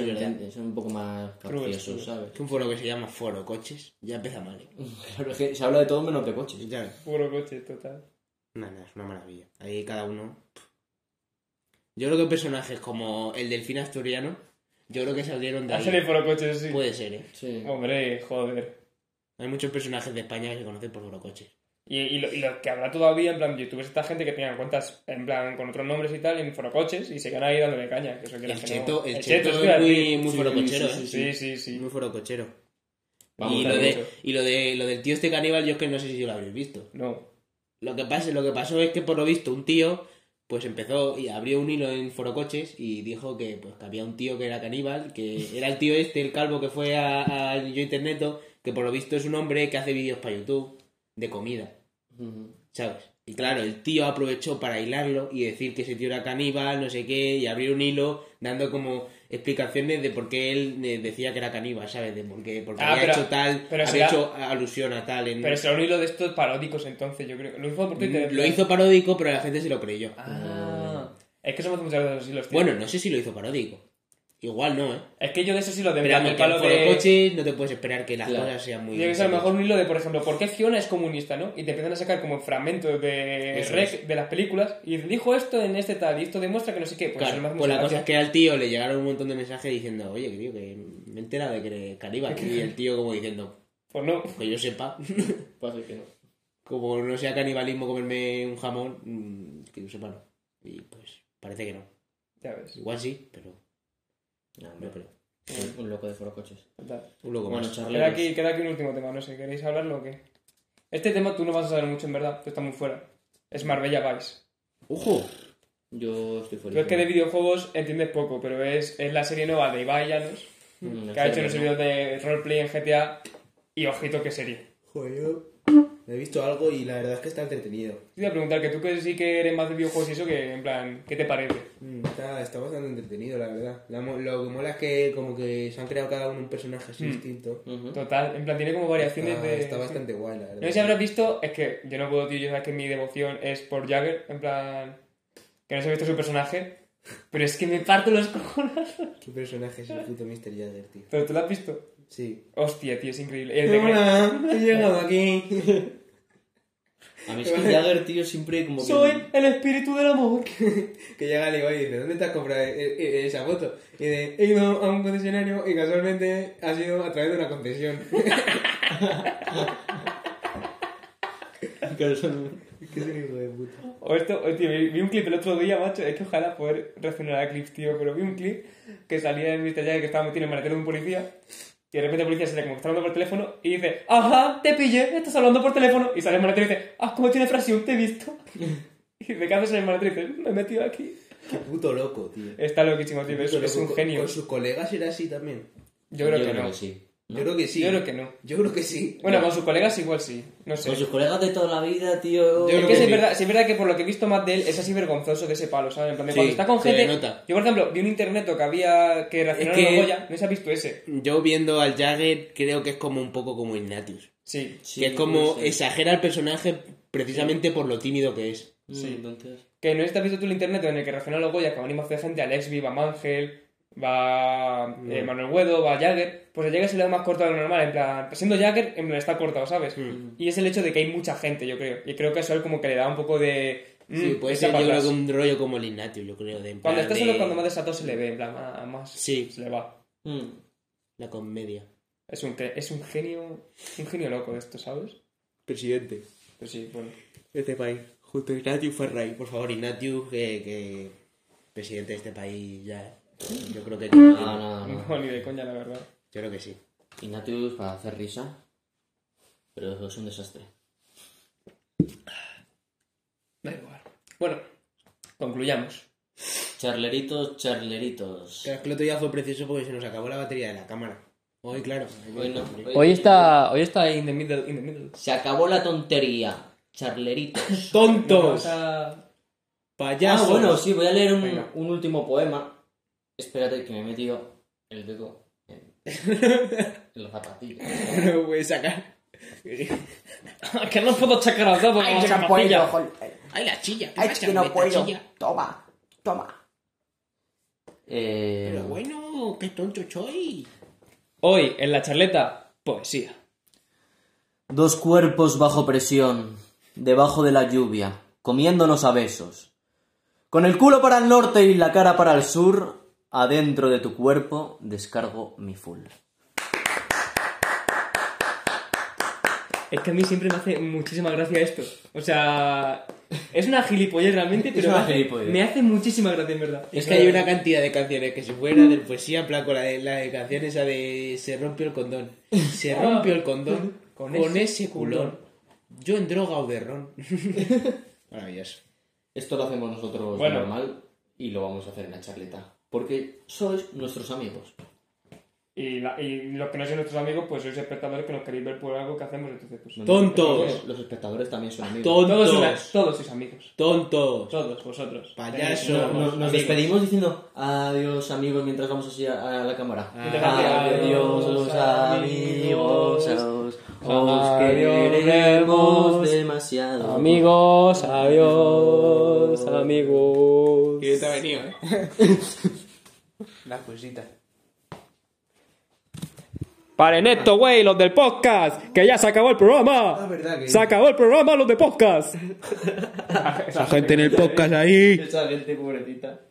son, un poco más capciosos, cruel. ¿sabes? Es un foro que se llama Foro Coches. Ya empieza mal. ¿eh? Claro, es que se habla de todo menos de coches. Ya. Puro coche, total. Nada, es una maravilla. Ahí cada uno. Yo creo que personajes como el delfín asturiano, yo creo que salieron de Hacen el ahí. forocoches, sí. Puede ser, ¿eh? Sí. Hombre, joder. Hay muchos personajes de España que se conocen por Foro Coches. Y, y, lo, y lo que habrá todavía, en plan, youtubers, esta gente que tenía cuentas, en plan, con otros nombres y tal, en forocoches, y se quedan ahí dándole caña. Que eso El que cheto, el El cheto es es muy, muy Sí, forocochero, sí, ¿eh? Sí, sí, sí. Muy forocochero. Vamos, y, lo de, y lo de lo del tío este caníbal, yo es que no sé si lo habréis visto. No. Lo que, pasa, lo que pasó es que por lo visto un tío pues empezó y abrió un hilo en Forocoches y dijo que, pues, que había un tío que era caníbal, que era el tío este, el calvo que fue a, a Yo Interneto, que por lo visto es un hombre que hace vídeos para YouTube de comida, ¿sabes? Y claro, el tío aprovechó para hilarlo y decir que ese tío era caníbal, no sé qué, y abrir un hilo dando como explicaciones de por qué él eh, decía que era caníbal, ¿sabes? De por qué, porque Ah, había pero- hecho tal, pero había será- hecho alusión a tal en... Pero será un hilo de estos paródicos entonces, yo creo. Lo hizo por Twitter. Mm, Lo hizo paródico, pero la gente se lo creyó. Ah. Es que somos muchas veces esos hilos, tío. Bueno, no sé si lo hizo paródico. Igual no, ¿eh? Es que yo de esos hilos de Pero el en palo de... Coches no te puedes esperar que las Claro. cosas sean muy... Tiene que a lo mejor un hilo de, por ejemplo, ¿por qué Fiona es comunista, no? Y te empiezan a sacar como fragmentos de Eso rec es. de las películas y dijo esto en este tal y esto demuestra que no sé qué. Pues, Claro, eso pues la cosa es que al tío le llegaron un montón de mensajes diciendo, oye, que tío, que me he enterado de que eres caníbal. Y el tío como diciendo, Pues no. que yo sepa, Puede ser que no. como no sea canibalismo comerme un jamón, mm, que yo sepa no. Y pues parece que no. Ya ves. Igual sí, pero No, no hombre, creo. un, un loco de forocoches. Un loco Bueno, más. Queda aquí, queda aquí un último tema, no sé, ¿queréis hablarlo o qué? Este tema tú no vas a saber mucho en verdad, tú estás muy fuera. Es Marbella Vice. ¡Ojo! Yo estoy feliz. Tú es que de videojuegos entiendes poco, pero es, es la serie nueva de Ibai Llanos, Mm, que ha hecho serio, vídeos de roleplay en GTA y ojito qué serie. Joder, yo he visto algo y la verdad es que está entretenido. Te iba a preguntar que tú que sí que eres más de videojuegos y eso, que en plan, ¿qué te parece? Mm, Está, está bastante entretenido, la verdad. La lo que mola es que como que se han creado cada uno un personaje así Mm. distinto. Total, en plan, tiene como variaciones Está, de... está bastante guay, la verdad. No sé si habrás visto, es que yo no puedo, tío, yo sabes que mi devoción es por Jagger, en plan, que no se ha visto su personaje, pero es que me parto los cojones. ¿Qué personaje es el puto Mr. Jagger, tío? ¿Pero tú lo has visto? Sí. Hostia, tío, es increíble. El de Hola, he llegado aquí. A mí es que Jagger, tío, siempre como que... Soy el espíritu del amor. Que llega el y dice, ¿dónde te has comprado eh, eh, esa moto? Y dice, he ido a un concesionario y casualmente ha sido a través de una concesión. ¿Qué es hijo de puta? O esto, o, tío, vi vi un clip el otro día, macho. Es que ojalá poder reaccionar a clips, tío. Pero vi un clip que salía de Mr. Jagger que estaba metido en el maletero de un policía. Y de repente el policía se le como que está hablando por teléfono y dice, ajá, te pillé, estás hablando por teléfono. Y sale el maletero y dice, ah, como tiene frasión, te he visto. y dice, ¿qué haces en el maletero? Y dice, me he metido aquí. Qué puto loco, tío. Está loquísimo, tío. Es, es un genio. Con sus colegas era así también. Yo creo que no. sí. ¿No? Yo creo que sí. Yo creo que no. Yo creo que sí. Bueno, con sus colegas igual sí. No sé. Con sus colegas de toda la vida, tío... Yo Es creo que que sí es, sí. verdad, sí es verdad que por lo que he visto más de él es así vergonzoso de ese palo, ¿sabes? En plan, de Sí, cuando está con gente. nota. Yo, por ejemplo, vi un internet que había que reaccionar Es que- Goya, no se ha visto ese. Yo viendo al Jagger creo que es como un poco como Ignatius. Sí. Sí, que es como exagera el personaje precisamente por lo tímido que es. Mm, Sí. entonces... Que no has visto tú el internet en el que reacciona a los Goya, que van de gente, Alex va Mangel, va eh, Manuel Guedo, va Jagger. Pues a Jagger se le da más cortado de lo normal, en plan, siendo Jagger, en plan, está cortado, ¿sabes? Mm. Y es el hecho de que hay mucha gente, yo creo. Y creo que eso él como que le da un poco de. mm, Sí, puede ser yo creo que un rollo como el Ignatius, yo creo. De en Cuando plan está solo, de cuando más desatado se le ve, en plan, más, más Sí. se le va. Mm. La comedia. Es un, es un genio, un genio loco esto, ¿sabes? Presidente. Pues sí, bueno. de este país. Justo Ignatius Ferray. Por favor, Ignatius, que, que presidente de este país ya. Yo creo que. No, no, no. No, ni de coña, la verdad. Yo creo que sí. Ignatius para hacer risa, pero es un desastre. Da igual. Bueno, concluyamos. Charleritos, charleritos. Claro, es que el otro día fue precioso porque se nos acabó la batería de la cámara. Hoy, claro. Hoy no, hoy- Hoy está, hoy está in the middle, in the middle. Se acabó la tontería. Charleritos. ¡Tontos! ¡Payasos! Ah, bueno, sí, voy a leer un, un último poema. Espérate, que me he metido el dedo en, en la zapatilla. No lo puedes sacar. que no puedo checar al dedo con la zapatilla. ¡Ay, la chilla! ¿Qué Ay, pasa que no con esta puedo. chilla? Toma, toma. Eh, Pero bueno, qué tonto soy. Hoy, en la charleta, poesía. Dos cuerpos bajo presión, debajo de la lluvia, comiéndonos a besos. Con el culo para el norte y la cara para el sur, adentro de tu cuerpo descargo mi full. Es que a mí siempre me hace muchísima gracia esto. O sea, es una gilipollez realmente, pero me hace- me hace muchísima gracia, en verdad. Es que hay una cantidad de canciones que si fuera de poesía, en plan con la de, la de canción esa de Se rompió el condón. Se rompió el condón con, Con ese, ese culón. Yo en droga o de ron. Maravilloso. Esto lo hacemos nosotros Bueno. normal y lo vamos a hacer en la charleta. Porque sois nuestros amigos. Y, la- y los que no son nuestros amigos, pues sois espectadores que nos queréis ver por algo que hacemos, entonces pues... Tontos. Los, espectadores también son amigos. Todos, Tontos. sois- todos sois amigos. Tontos. Todos, vosotros. Payasos. Tenéis- Nos, despedimos diciendo adiós amigos mientras vamos así a, a la cámara. Adiós, Adiós amigos. amigos, os, queremos demasiado. Amigos, adiós, amigos. Que te ha venido, ¿eh? Las cositas. Paren esto, güey, los del podcast, que ya se acabó el programa. Ah, verdad que- Se acabó el programa, los de podcast. La gente en el podcast ahí. Esa gente pobrecita.